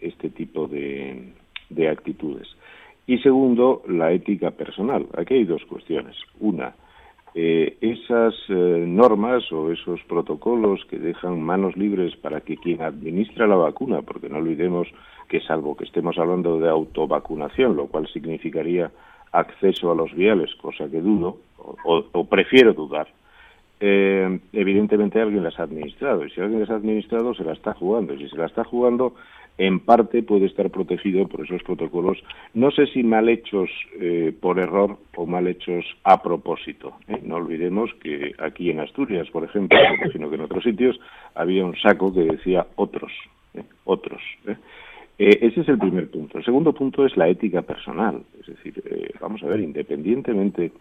este tipo de de actitudes. Y segundo, la ética personal. Aquí hay dos cuestiones. Una, eh, esas eh, normas o esos protocolos que dejan manos libres para que quien administra la vacuna, porque no olvidemos que salvo que estemos hablando de autovacunación, lo cual significaría acceso a los viales, cosa que dudo o, prefiero dudar, eh, evidentemente alguien las ha administrado y si alguien las ha administrado se la está jugando y si se la está jugando en parte puede estar protegido por esos protocolos, no sé si mal hechos eh, por error o mal hechos a propósito. ¿eh? No olvidemos que aquí en Asturias, por ejemplo, sino que en otros sitios, había un saco que decía otros, ¿eh? otros. ese es el primer punto. El segundo punto es la ética personal. Es decir, vamos a ver, independientemente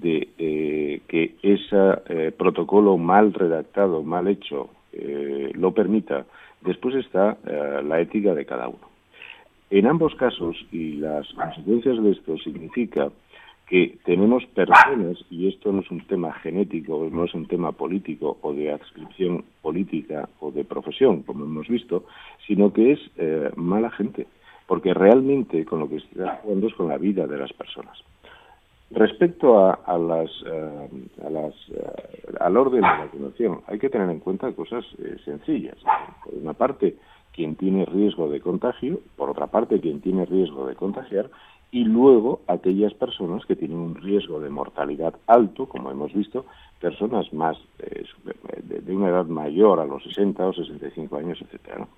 de que ese protocolo mal redactado, mal hecho, lo permita, Después está eh, la ética de cada uno. En ambos casos, y las consecuencias de esto significa que tenemos personas, y esto no es un tema genético, no es un tema político o de adscripción política o de profesión, como hemos visto, sino que es eh, mala gente, porque realmente con lo que está jugando es con la vida de las personas. Respecto a, las, eh, a las, eh, al orden de vacunación, hay que tener en cuenta cosas eh, sencillas. Por una parte, quien tiene riesgo de contagio, por otra parte quien tiene riesgo de contagiar, y luego aquellas personas que tienen un riesgo de mortalidad alto, como hemos visto, personas más eh, de, una edad mayor a los 60 o 65 años, etcétera.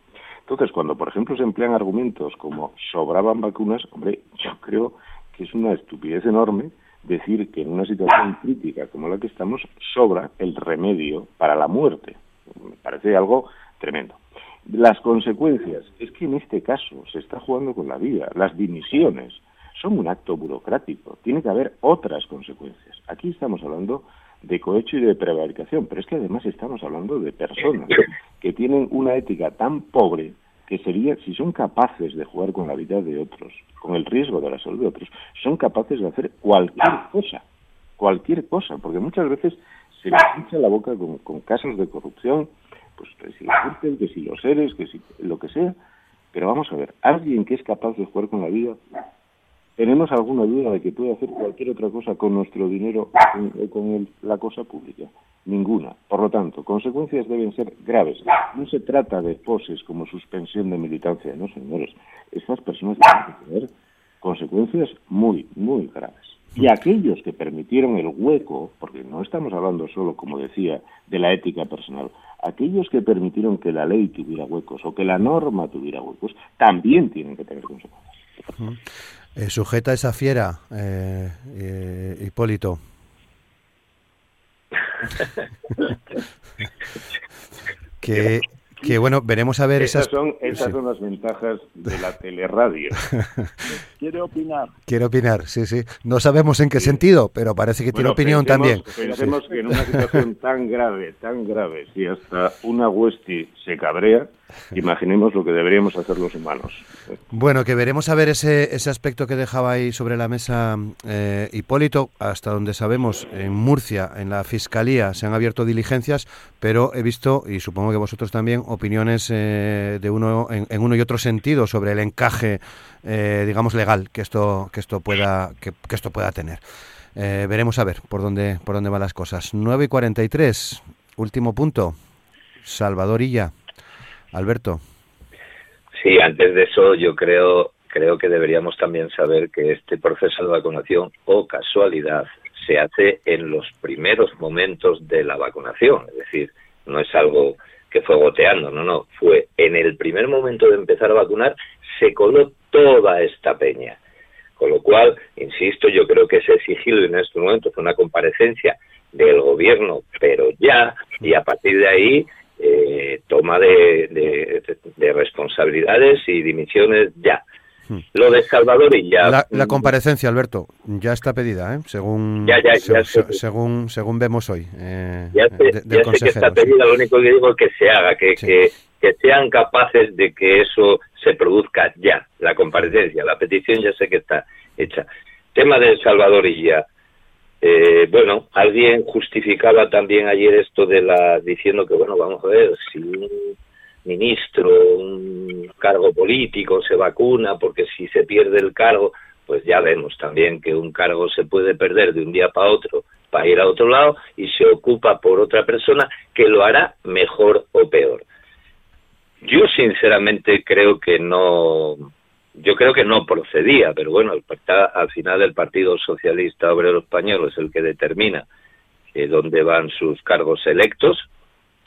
Entonces, cuando por ejemplo se emplean argumentos como sobraban vacunas, hombre, yo creo que es una estupidez enorme decir que en una situación crítica como la que estamos sobra el remedio para la muerte. Me parece algo tremendo. Las consecuencias, es que en este caso se está jugando con la vida. Las dimisiones, son un acto burocrático. Tiene que haber otras consecuencias. Aquí estamos hablando de cohecho y de prevaricación, pero es que además estamos hablando de personas que tienen una ética tan pobre que sería, si son capaces de jugar con la vida de otros, con el riesgo de la salud de otros, son capaces de hacer cualquier cosa, cualquier cosa, porque muchas veces se les hincha la boca con, casos de corrupción, pues que si los que si los seres, que si lo que sea, pero vamos a ver, alguien que es capaz de jugar con la vida ¿Tenemos alguna duda de que puede hacer cualquier otra cosa con nuestro dinero o con la cosa pública? Ninguna. Por lo tanto, consecuencias deben ser graves. No se trata de poses como suspensión de militancia, no, señores. Estas personas tienen que tener consecuencias muy, muy graves. Y aquellos que permitieron el hueco, porque no estamos hablando solo, como decía, de la ética personal, aquellos que permitieron que la ley tuviera huecos o que la norma tuviera huecos, también tienen que tener consecuencias. Eh, sujeta esa fiera, eh, eh, Hipólito. Que, que bueno, veremos a ver esas... Son, esas son las ventajas de la teleradio. [LAUGHS] Quiere opinar. Quiere opinar, sí, sí. No sabemos en qué sentido, pero parece que tiene opinión también. Pensemos que en una situación tan grave, tan grave, si hasta una Westi se cabrea, [LAUGHS] Imaginemos lo que deberíamos hacer los humanos. Bueno, que veremos a ver ese, ese aspecto que dejaba ahí sobre la mesa eh, Hipólito. Hasta donde sabemos, en Murcia, en la Fiscalía, se han abierto diligencias, pero he visto, y supongo que vosotros también, opiniones eh, de uno en, uno y otro sentido sobre el encaje, eh, digamos, legal que esto, que esto, pueda, que, esto pueda tener. veremos a ver por dónde, por dónde van las cosas. 9 y 43, último punto. Salvadorilla. Alberto. Sí, antes de eso yo creo creo que deberíamos también saber que este proceso de vacunación o casualidad se hace en los primeros momentos de la vacunación, es decir, no es algo que fue goteando, no, no, fue en el primer momento de empezar a vacunar se coló toda esta peña. Con lo cual, insisto, yo creo que es exigible en estos momentos una comparecencia del gobierno, pero ya, y a partir de ahí eh, toma de, de, responsabilidades y dimisiones ya. Hmm. Lo de Salvador y ya. La, comparecencia, Alberto, ya está pedida, ¿eh? según, según, según vemos hoy. Eh, ya sé, que está pedida, lo único que digo es que se haga, que, que, que sean capaces de que eso se produzca ya, la comparecencia. La petición ya sé que está hecha. Tema de Salvador y ya. Eh, bueno, alguien justificaba también ayer esto de la diciendo que bueno, vamos a ver si un ministro, un cargo político se vacuna porque si se pierde el cargo, pues ya vemos también que un cargo se puede perder de un día para otro para ir a otro lado y se ocupa por otra persona que lo hará mejor o peor. Yo sinceramente creo que no yo creo que no procedía, pero bueno, al final el Partido Socialista Obrero Español es el que determina eh, dónde van sus cargos electos,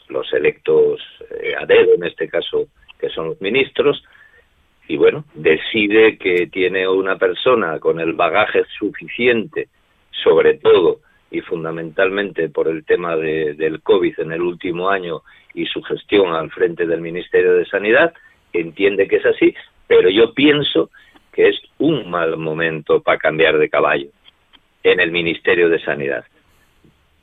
los electos eh, a dedo en este caso, que son los ministros, y bueno, decide que tiene una persona con el bagaje suficiente, sobre todo y fundamentalmente por el tema de, del COVID en el último año y su gestión al frente del Ministerio de Sanidad, entiende que es así, pero yo pienso que es un mal momento para cambiar de caballo en el Ministerio de Sanidad.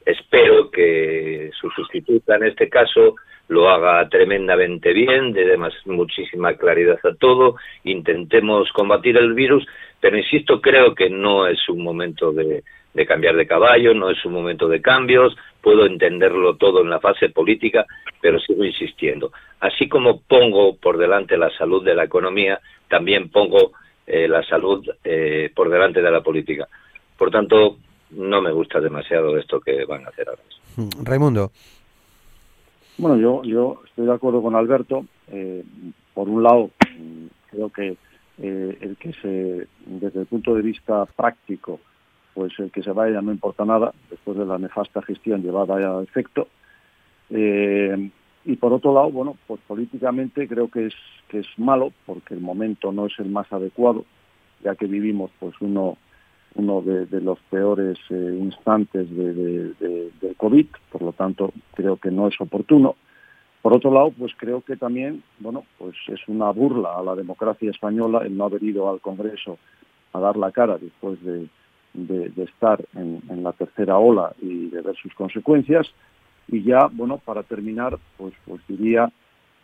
Espero que su sustituta en este caso lo haga tremendamente bien, dé muchísima claridad a todo, intentemos combatir el virus, pero insisto, creo que no es un momento de, de cambiar de caballo, no es un momento de cambios, puedo entenderlo todo en la fase política, pero sigo insistiendo. Así como pongo por delante la salud de la economía, también pongo eh, la salud eh, por delante de la política. Por tanto, no me gusta demasiado esto que van a hacer ahora. Mm, Raimundo. Bueno, yo, yo estoy de acuerdo con Alberto. Eh, por un lado, mm, creo que eh, el que se, desde el punto de vista práctico, pues el que se vaya no importa nada, después de la nefasta gestión llevada a efecto. Eh, y por otro lado, bueno, pues políticamente creo que es, que es malo, porque el momento no es el más adecuado, ya que vivimos pues uno, uno de, los peores eh, instantes de, COVID, por lo tanto creo que no es oportuno. Por otro lado, pues creo que también, bueno, pues es una burla a la democracia española el no haber ido al Congreso a dar la cara después de, estar en, la tercera ola y de ver sus consecuencias. Y ya, bueno, para terminar, pues, pues diría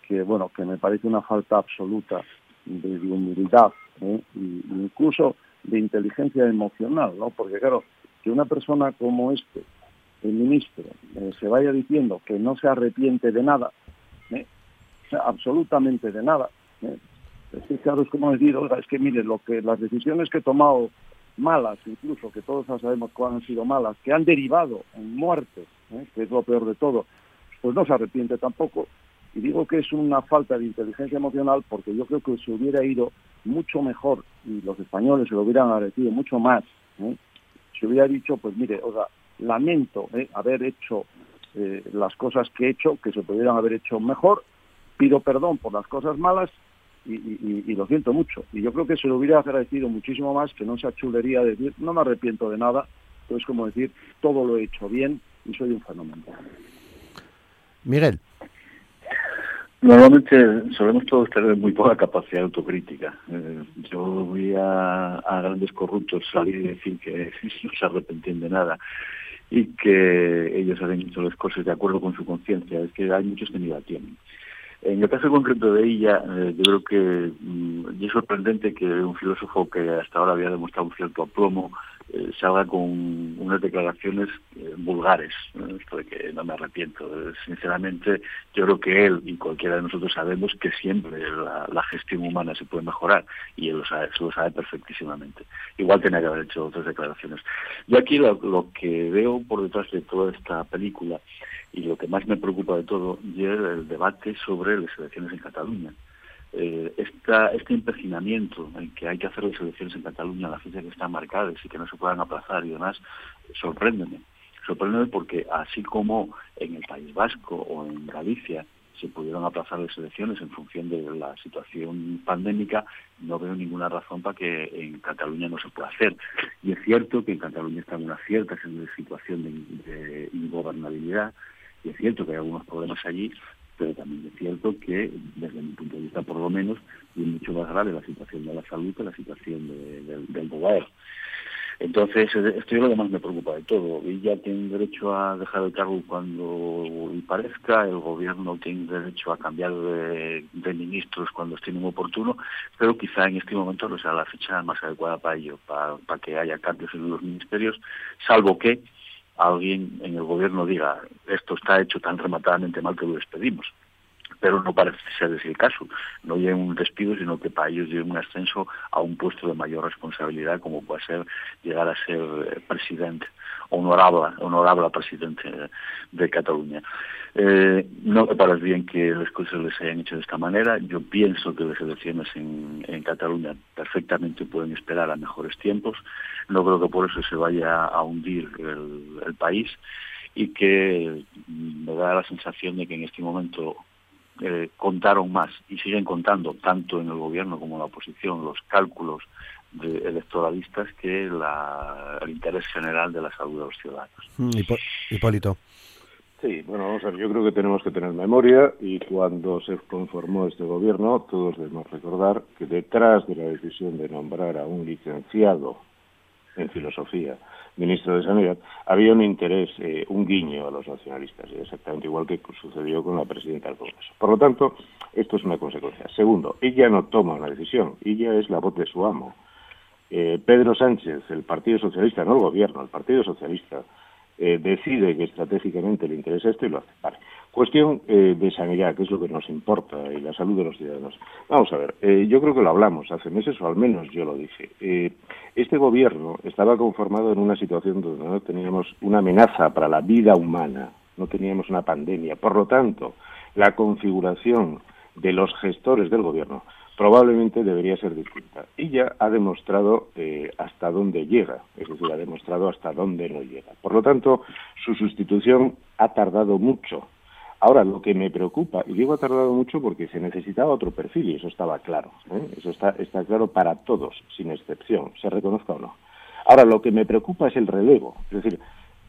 que, bueno, que me parece una falta absoluta de, humildad ¿eh? incluso de inteligencia emocional, ¿no? Porque claro, que una persona como este, el ministro, eh, se vaya diciendo que no se arrepiente de nada, ¿eh? absolutamente de nada. Es que claro, es como decir, es que mire, lo que las decisiones que he tomado malas, incluso que todos sabemos cuáles han sido malas, que han derivado en muertes, ¿eh? que es lo peor de todo, pues no se arrepiente tampoco. Y digo que es una falta de inteligencia emocional porque yo creo que se hubiera ido mucho mejor y los españoles se lo hubieran agradecido mucho más. ¿eh? Se hubiera dicho, pues mire, o sea, lamento haber hecho eh, las cosas que he hecho, que se pudieran haber hecho mejor, pido perdón por las cosas malas y, lo siento mucho. Y yo creo que se lo hubiera agradecido muchísimo más que no sea chulería decir, no me arrepiento de nada, es como decir, todo lo he hecho bien y soy un fenómeno. Miguel. Normalmente solemos todos tener muy poca capacidad de autocrítica. Eh, yo voy a, a, grandes corruptos salir y decir que [LAUGHS] no se arrepentían de nada y que ellos han hecho las cosas de acuerdo con su conciencia. Es que hay muchos que ni la tienen. En el caso concreto de ella, eh, yo creo que mm, es sorprendente que un filósofo que hasta ahora había demostrado un cierto aplomo eh, salga con unas declaraciones eh, vulgares, esto de que no me arrepiento. sinceramente, yo creo que él y cualquiera de nosotros sabemos que siempre la, gestión humana se puede mejorar y él lo sabe, lo sabe perfectísimamente. Igual tenía que haber hecho otras declaraciones. Yo aquí lo que veo por detrás de toda esta película y lo que más me preocupa de todo es el debate sobre las elecciones en Cataluña. Eh, este empecinamiento en que hay que hacer las elecciones en Cataluña a la fecha que están marcadas y que no se puedan aplazar y demás, sorpréndeme. Sorpréndeme porque así como en el País Vasco o en Galicia se pudieron aplazar las elecciones en función de la situación pandémica, no veo ninguna razón para que en Cataluña no se pueda hacer. Y es cierto que en Cataluña está en una cierta situación de ingobernabilidad, y es cierto que hay algunos problemas allí, pero también es cierto que, desde mi punto de vista por lo menos, es mucho más grave la situación de la salud que la situación del gobierno. Entonces, esto es lo que más me preocupa de todo. Ella tiene derecho a dejar el cargo cuando parezca, el gobierno tiene derecho a cambiar de, ministros cuando estime oportuno, pero quizá en este momento no sea la fecha más adecuada para ello, para que haya cambios en los ministerios, salvo que alguien en el gobierno diga esto está hecho tan rematadamente mal que lo despedimos. Pero no parece ser ese el caso. No hay un despido, sino que para ellos lleven un ascenso a un puesto de mayor responsabilidad, como puede ser llegar a ser eh, presidente, honorable, honorable presidente de Cataluña. Eh, no me parece bien que las cosas les hayan hecho de esta manera. Yo pienso que las elecciones en Cataluña perfectamente pueden esperar a mejores tiempos. No creo que por eso se vaya a hundir el, país y que me da la sensación de que en este momento eh, contaron más y siguen contando tanto en el gobierno como en la oposición los cálculos de electoralistas que el interés general de la salud de los ciudadanos. Mm, Hipólito. Sí, bueno, vamos a ver, yo creo que tenemos que tener memoria y cuando se conformó este gobierno, todos debemos recordar que detrás de la decisión de nombrar a un licenciado en filosofía, ministro de Sanidad, había un interés, eh, un guiño a los nacionalistas, exactamente igual que sucedió con la presidenta del Congreso. Por lo tanto, esto es una consecuencia. Segundo, ella no toma una decisión, ella es la voz de su amo. Eh, Pedro Sánchez, el Partido Socialista, no el Gobierno, el Partido Socialista, eh, decide que estratégicamente le interesa esto y lo hace. Vale. Cuestión eh, de sanidad, que es lo que nos importa, y la salud de los ciudadanos. Vamos a ver, eh, yo creo que lo hablamos hace meses, o al menos yo lo dije. este gobierno estaba conformado en una situación donde no teníamos una amenaza para la vida humana, no teníamos una pandemia. Por lo tanto, la configuración de los gestores del gobierno, probablemente debería ser distinta. Ella ha demostrado eh, hasta dónde llega, es decir, ha demostrado hasta dónde no llega. Por lo tanto, su sustitución ha tardado mucho. Ahora, lo que me preocupa, y digo ha tardado mucho porque se necesitaba otro perfil, y eso estaba claro, ¿eh? eso está, está claro para todos, sin excepción, se reconozca o no. Ahora, lo que me preocupa es el relevo, es decir,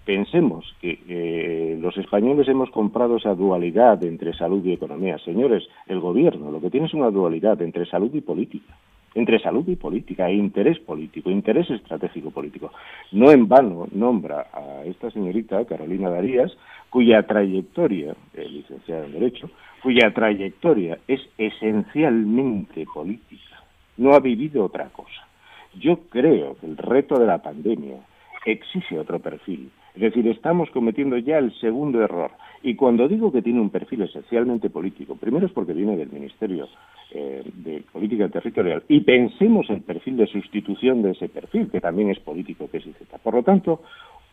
pensemos que los españoles hemos comprado esa dualidad entre salud y economía. Señores, el gobierno lo que tiene es una dualidad entre salud y política entre salud y política e interés político, interés estratégico político. No en vano nombra a esta señorita, Carolina Darías, cuya trayectoria, licenciada en Derecho, cuya trayectoria es esencialmente política. No ha vivido otra cosa. Yo creo que el reto de la pandemia exige otro perfil es decir, estamos cometiendo ya el segundo error. Y cuando digo que tiene un perfil esencialmente político, primero es porque viene del Ministerio eh, de Política Territorial y pensemos el perfil de sustitución de ese perfil, que también es político, que es IZ. Por lo tanto,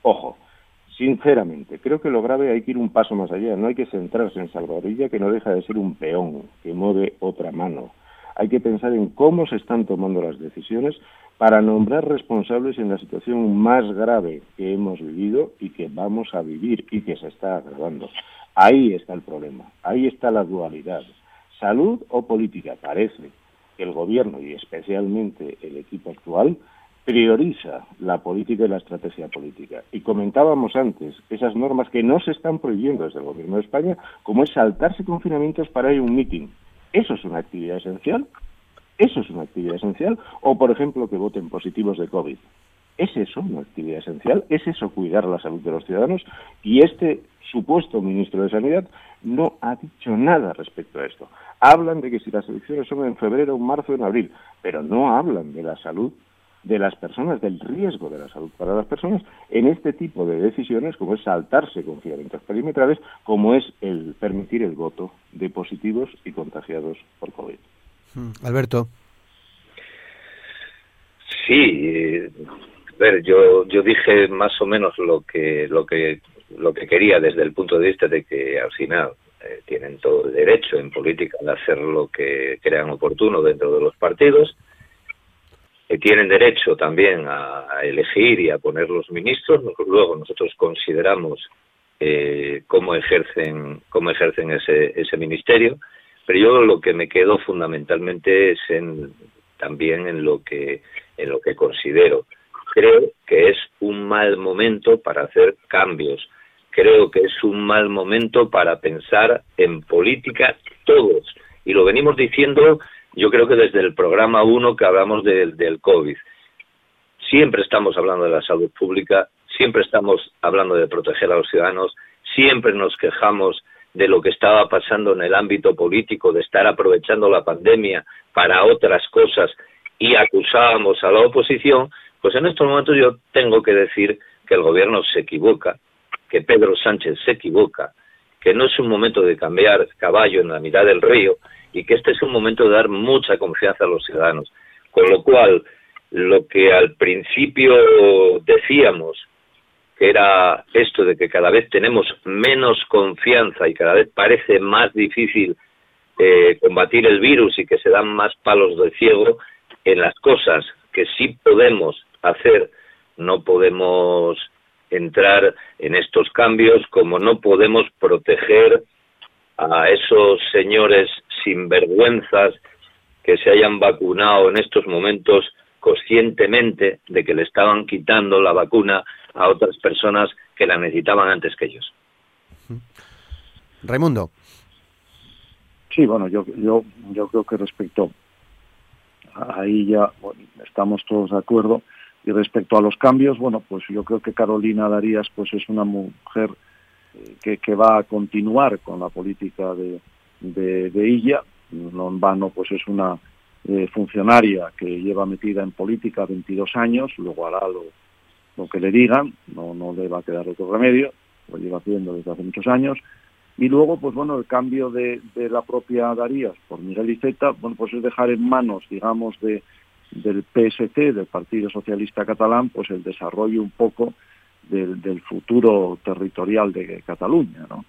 ojo, sinceramente, creo que lo grave hay que ir un paso más allá. No hay que centrarse en Salvadorilla, que no deja de ser un peón que mueve otra mano. Hay que pensar en cómo se están tomando las decisiones para nombrar responsables en la situación más grave que hemos vivido y que vamos a vivir y que se está agravando. Ahí está el problema, ahí está la dualidad. Salud o política. Parece que el gobierno y especialmente el equipo actual prioriza la política y la estrategia política. Y comentábamos antes esas normas que no se están prohibiendo desde el gobierno de España, como es saltarse confinamientos para ir a un mitin. ¿Eso es una actividad esencial? Eso es una actividad esencial. O, por ejemplo, que voten positivos de COVID. ¿Es eso una actividad esencial? ¿Es eso cuidar la salud de los ciudadanos? Y este supuesto ministro de Sanidad no ha dicho nada respecto a esto. Hablan de que si las elecciones son en febrero, en marzo, en abril, pero no hablan de la salud de las personas, del riesgo de la salud para las personas en este tipo de decisiones, como es saltarse confinamientos perimetrales, como es el permitir el voto de positivos y contagiados por COVID. Mm, Alberto. Sí, a ver, yo yo dije más o menos lo que lo que lo que quería desde el punto de vista de que al final eh, tienen todo el derecho en política de hacer lo que crean oportuno dentro de los partidos. Que tienen derecho también a, elegir y a poner los ministros. Luego nosotros consideramos eh, cómo ejercen cómo ejercen ese, ese ministerio pero yo lo que me quedo fundamentalmente es en, también en lo que en lo que considero. Creo que es un mal momento para hacer cambios. Creo que es un mal momento para pensar en política todos. Y lo venimos diciendo, yo creo que desde el programa 1 que hablamos del COVID. Siempre estamos hablando de la salud pública, siempre estamos hablando de proteger a los ciudadanos, siempre nos quejamos de lo que estaba pasando en el ámbito político, de estar aprovechando la pandemia para otras cosas y acusábamos a la oposición, pues en estos momentos yo tengo que decir que el gobierno se equivoca, que Pedro Sánchez se equivoca, que no es un momento de cambiar caballo en la mitad del río y que este es un momento de dar mucha confianza a los ciudadanos. Con lo cual, lo que al principio decíamos que era esto de que cada vez tenemos menos confianza y cada vez parece más difícil eh, combatir el virus y que se dan más palos de ciego en las cosas que sí podemos hacer, no podemos entrar en estos cambios, como no podemos proteger a esos señores sinvergüenzas que se hayan vacunado en estos momentos conscientemente de que le estaban quitando la vacuna a otras personas que la necesitaban antes que ellos. Raimundo. Sí, bueno, yo, yo, yo creo que respecto ahí ya estamos todos de acuerdo. Y respecto a los cambios, bueno, pues yo creo que Carolina Darías pues es una mujer eh, que, va a continuar con la política de, de, ella. No en vano, pues es una eh, funcionaria que lleva metida en política 22 años, luego hará lo, que le digan, no, le va a quedar otro remedio, lo lleva haciendo desde hace muchos años. Y luego, pues bueno, el cambio de, de la propia Darías por Miguel Iceta, bueno, pues es dejar en manos, digamos, de, del PSC, del Partido Socialista Catalán, pues el desarrollo un poco del, futuro territorial de Cataluña, ¿no?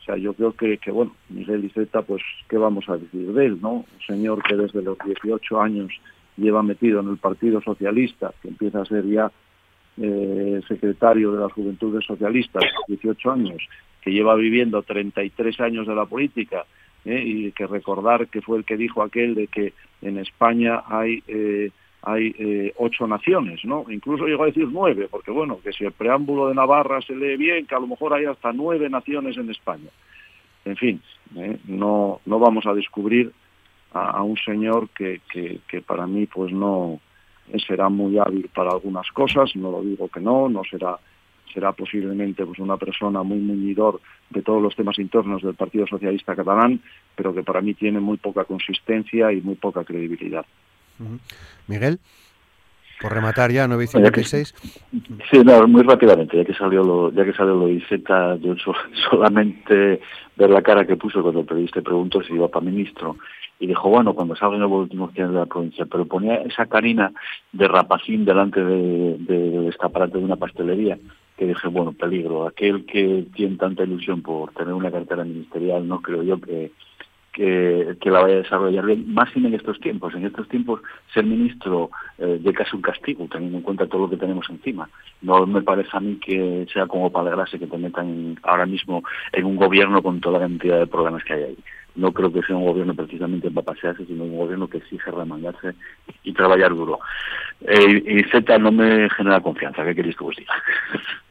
O sea, yo creo que, que bueno, Miguel Iceta, pues, ¿qué vamos a decir de él, no? Un señor que desde los 18 años lleva metido en el Partido Socialista, que empieza a ser ya eh, secretario de las Juventudes Socialistas, 18 años, que lleva viviendo 33 años de la política, ¿eh? y que recordar que fue el que dijo aquel de que en España hay eh, hay eh, ocho naciones, ¿no? Incluso llegó a decir nueve, porque bueno, que si el preámbulo de Navarra se lee bien, que a lo mejor hay hasta nueve naciones en España. En fin, no no vamos a descubrir a, un señor que, que, que para mí pues no será muy hábil para algunas cosas, no lo digo que no, no será será posiblemente pues una persona muy muñidor de todos los temas internos del Partido Socialista Catalán, pero que para mí tiene muy poca consistencia y muy poca credibilidad. Miguel, por rematar ya, 956. Sí, no, muy rápidamente, ya que salió lo, ya que salió lo Z, yo [LAUGHS] solamente ver la cara que puso cuando el periodista preguntó si iba para ministro y dijo, bueno, cuando salga el nuevo último de la provincia, pero ponía esa carina de rapacín delante del de, escaparate de una pastelería, que dije, bueno, peligro, aquel que tiene tanta ilusión por tener una cartera ministerial, no creo yo que, que, la vaya a desarrollar bien, más en estos tiempos. En estos tiempos, ser ministro eh, de casi un castigo, teniendo en cuenta todo lo que tenemos encima. No me parece a mí que sea como para alegrarse que te metan ahora mismo en un gobierno con toda la cantidad de problemas que hay ahí no creo que sea un gobierno precisamente para pasearse, sino un gobierno que exige remangarse y trabajar duro. Eh, y Z no me genera confianza, ¿qué queréis que os diga? [LAUGHS]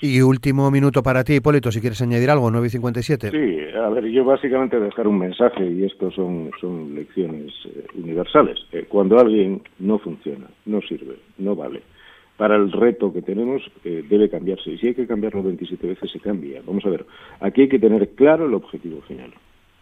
Y último minuto para ti, Hipólito, si quieres añadir algo, 9.57. Sí, a ver, yo básicamente dejar un mensaje, y esto son, son lecciones eh, universales. Eh, cuando alguien no funciona, no sirve, no vale, para el reto que tenemos eh, debe cambiarse. Y si hay que cambiarlo 27 veces, se cambia. Vamos a ver, aquí hay que tener claro el objetivo final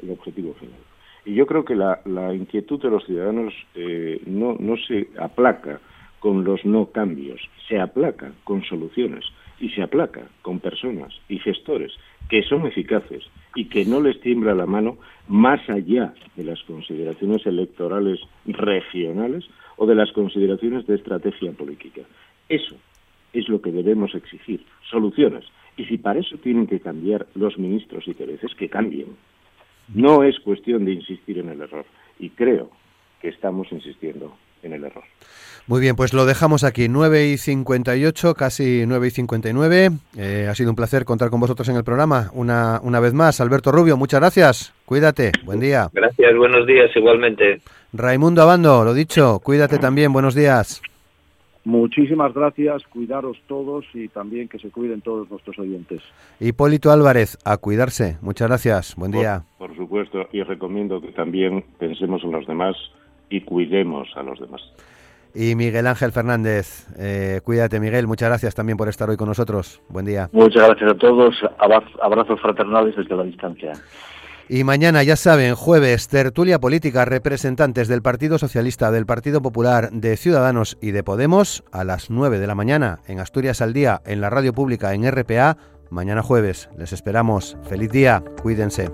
el objetivo final. Y yo creo que la, inquietud de los ciudadanos eh, no, no se aplaca con los no cambios, se aplaca con soluciones y se aplaca con personas y gestores que son eficaces y que no les tiembla la mano más allá de las consideraciones electorales regionales o de las consideraciones de estrategia política. Eso es lo que debemos exigir, soluciones. Y si para eso tienen que cambiar los ministros y veces que cambien. No es cuestión de insistir en el error y creo que estamos insistiendo en el error. Muy bien, pues lo dejamos aquí, 9 y 58, casi 9 y 59. Eh, ha sido un placer contar con vosotros en el programa una, una vez más. Alberto Rubio, muchas gracias. Cuídate, buen día. Gracias, buenos días igualmente. Raimundo Abando, lo dicho, cuídate también, buenos días. Muchísimas gracias, cuidaros todos y también que se cuiden todos nuestros oyentes. Hipólito Álvarez, a cuidarse. Muchas gracias, buen día. Por, supuesto, y recomiendo que también pensemos en los demás y cuidemos a los demás. Y Miguel Ángel Fernández, eh, cuídate Miguel, muchas gracias también por estar hoy con nosotros. Buen día. Muchas gracias a todos, abrazos fraternales desde la distancia. Y mañana, ya saben, jueves, tertulia política, representantes del Partido Socialista, del Partido Popular, de Ciudadanos y de Podemos, a las 9 de la mañana, en Asturias al Día, en la radio pública, en RPA, mañana jueves. Les esperamos. Feliz día, cuídense.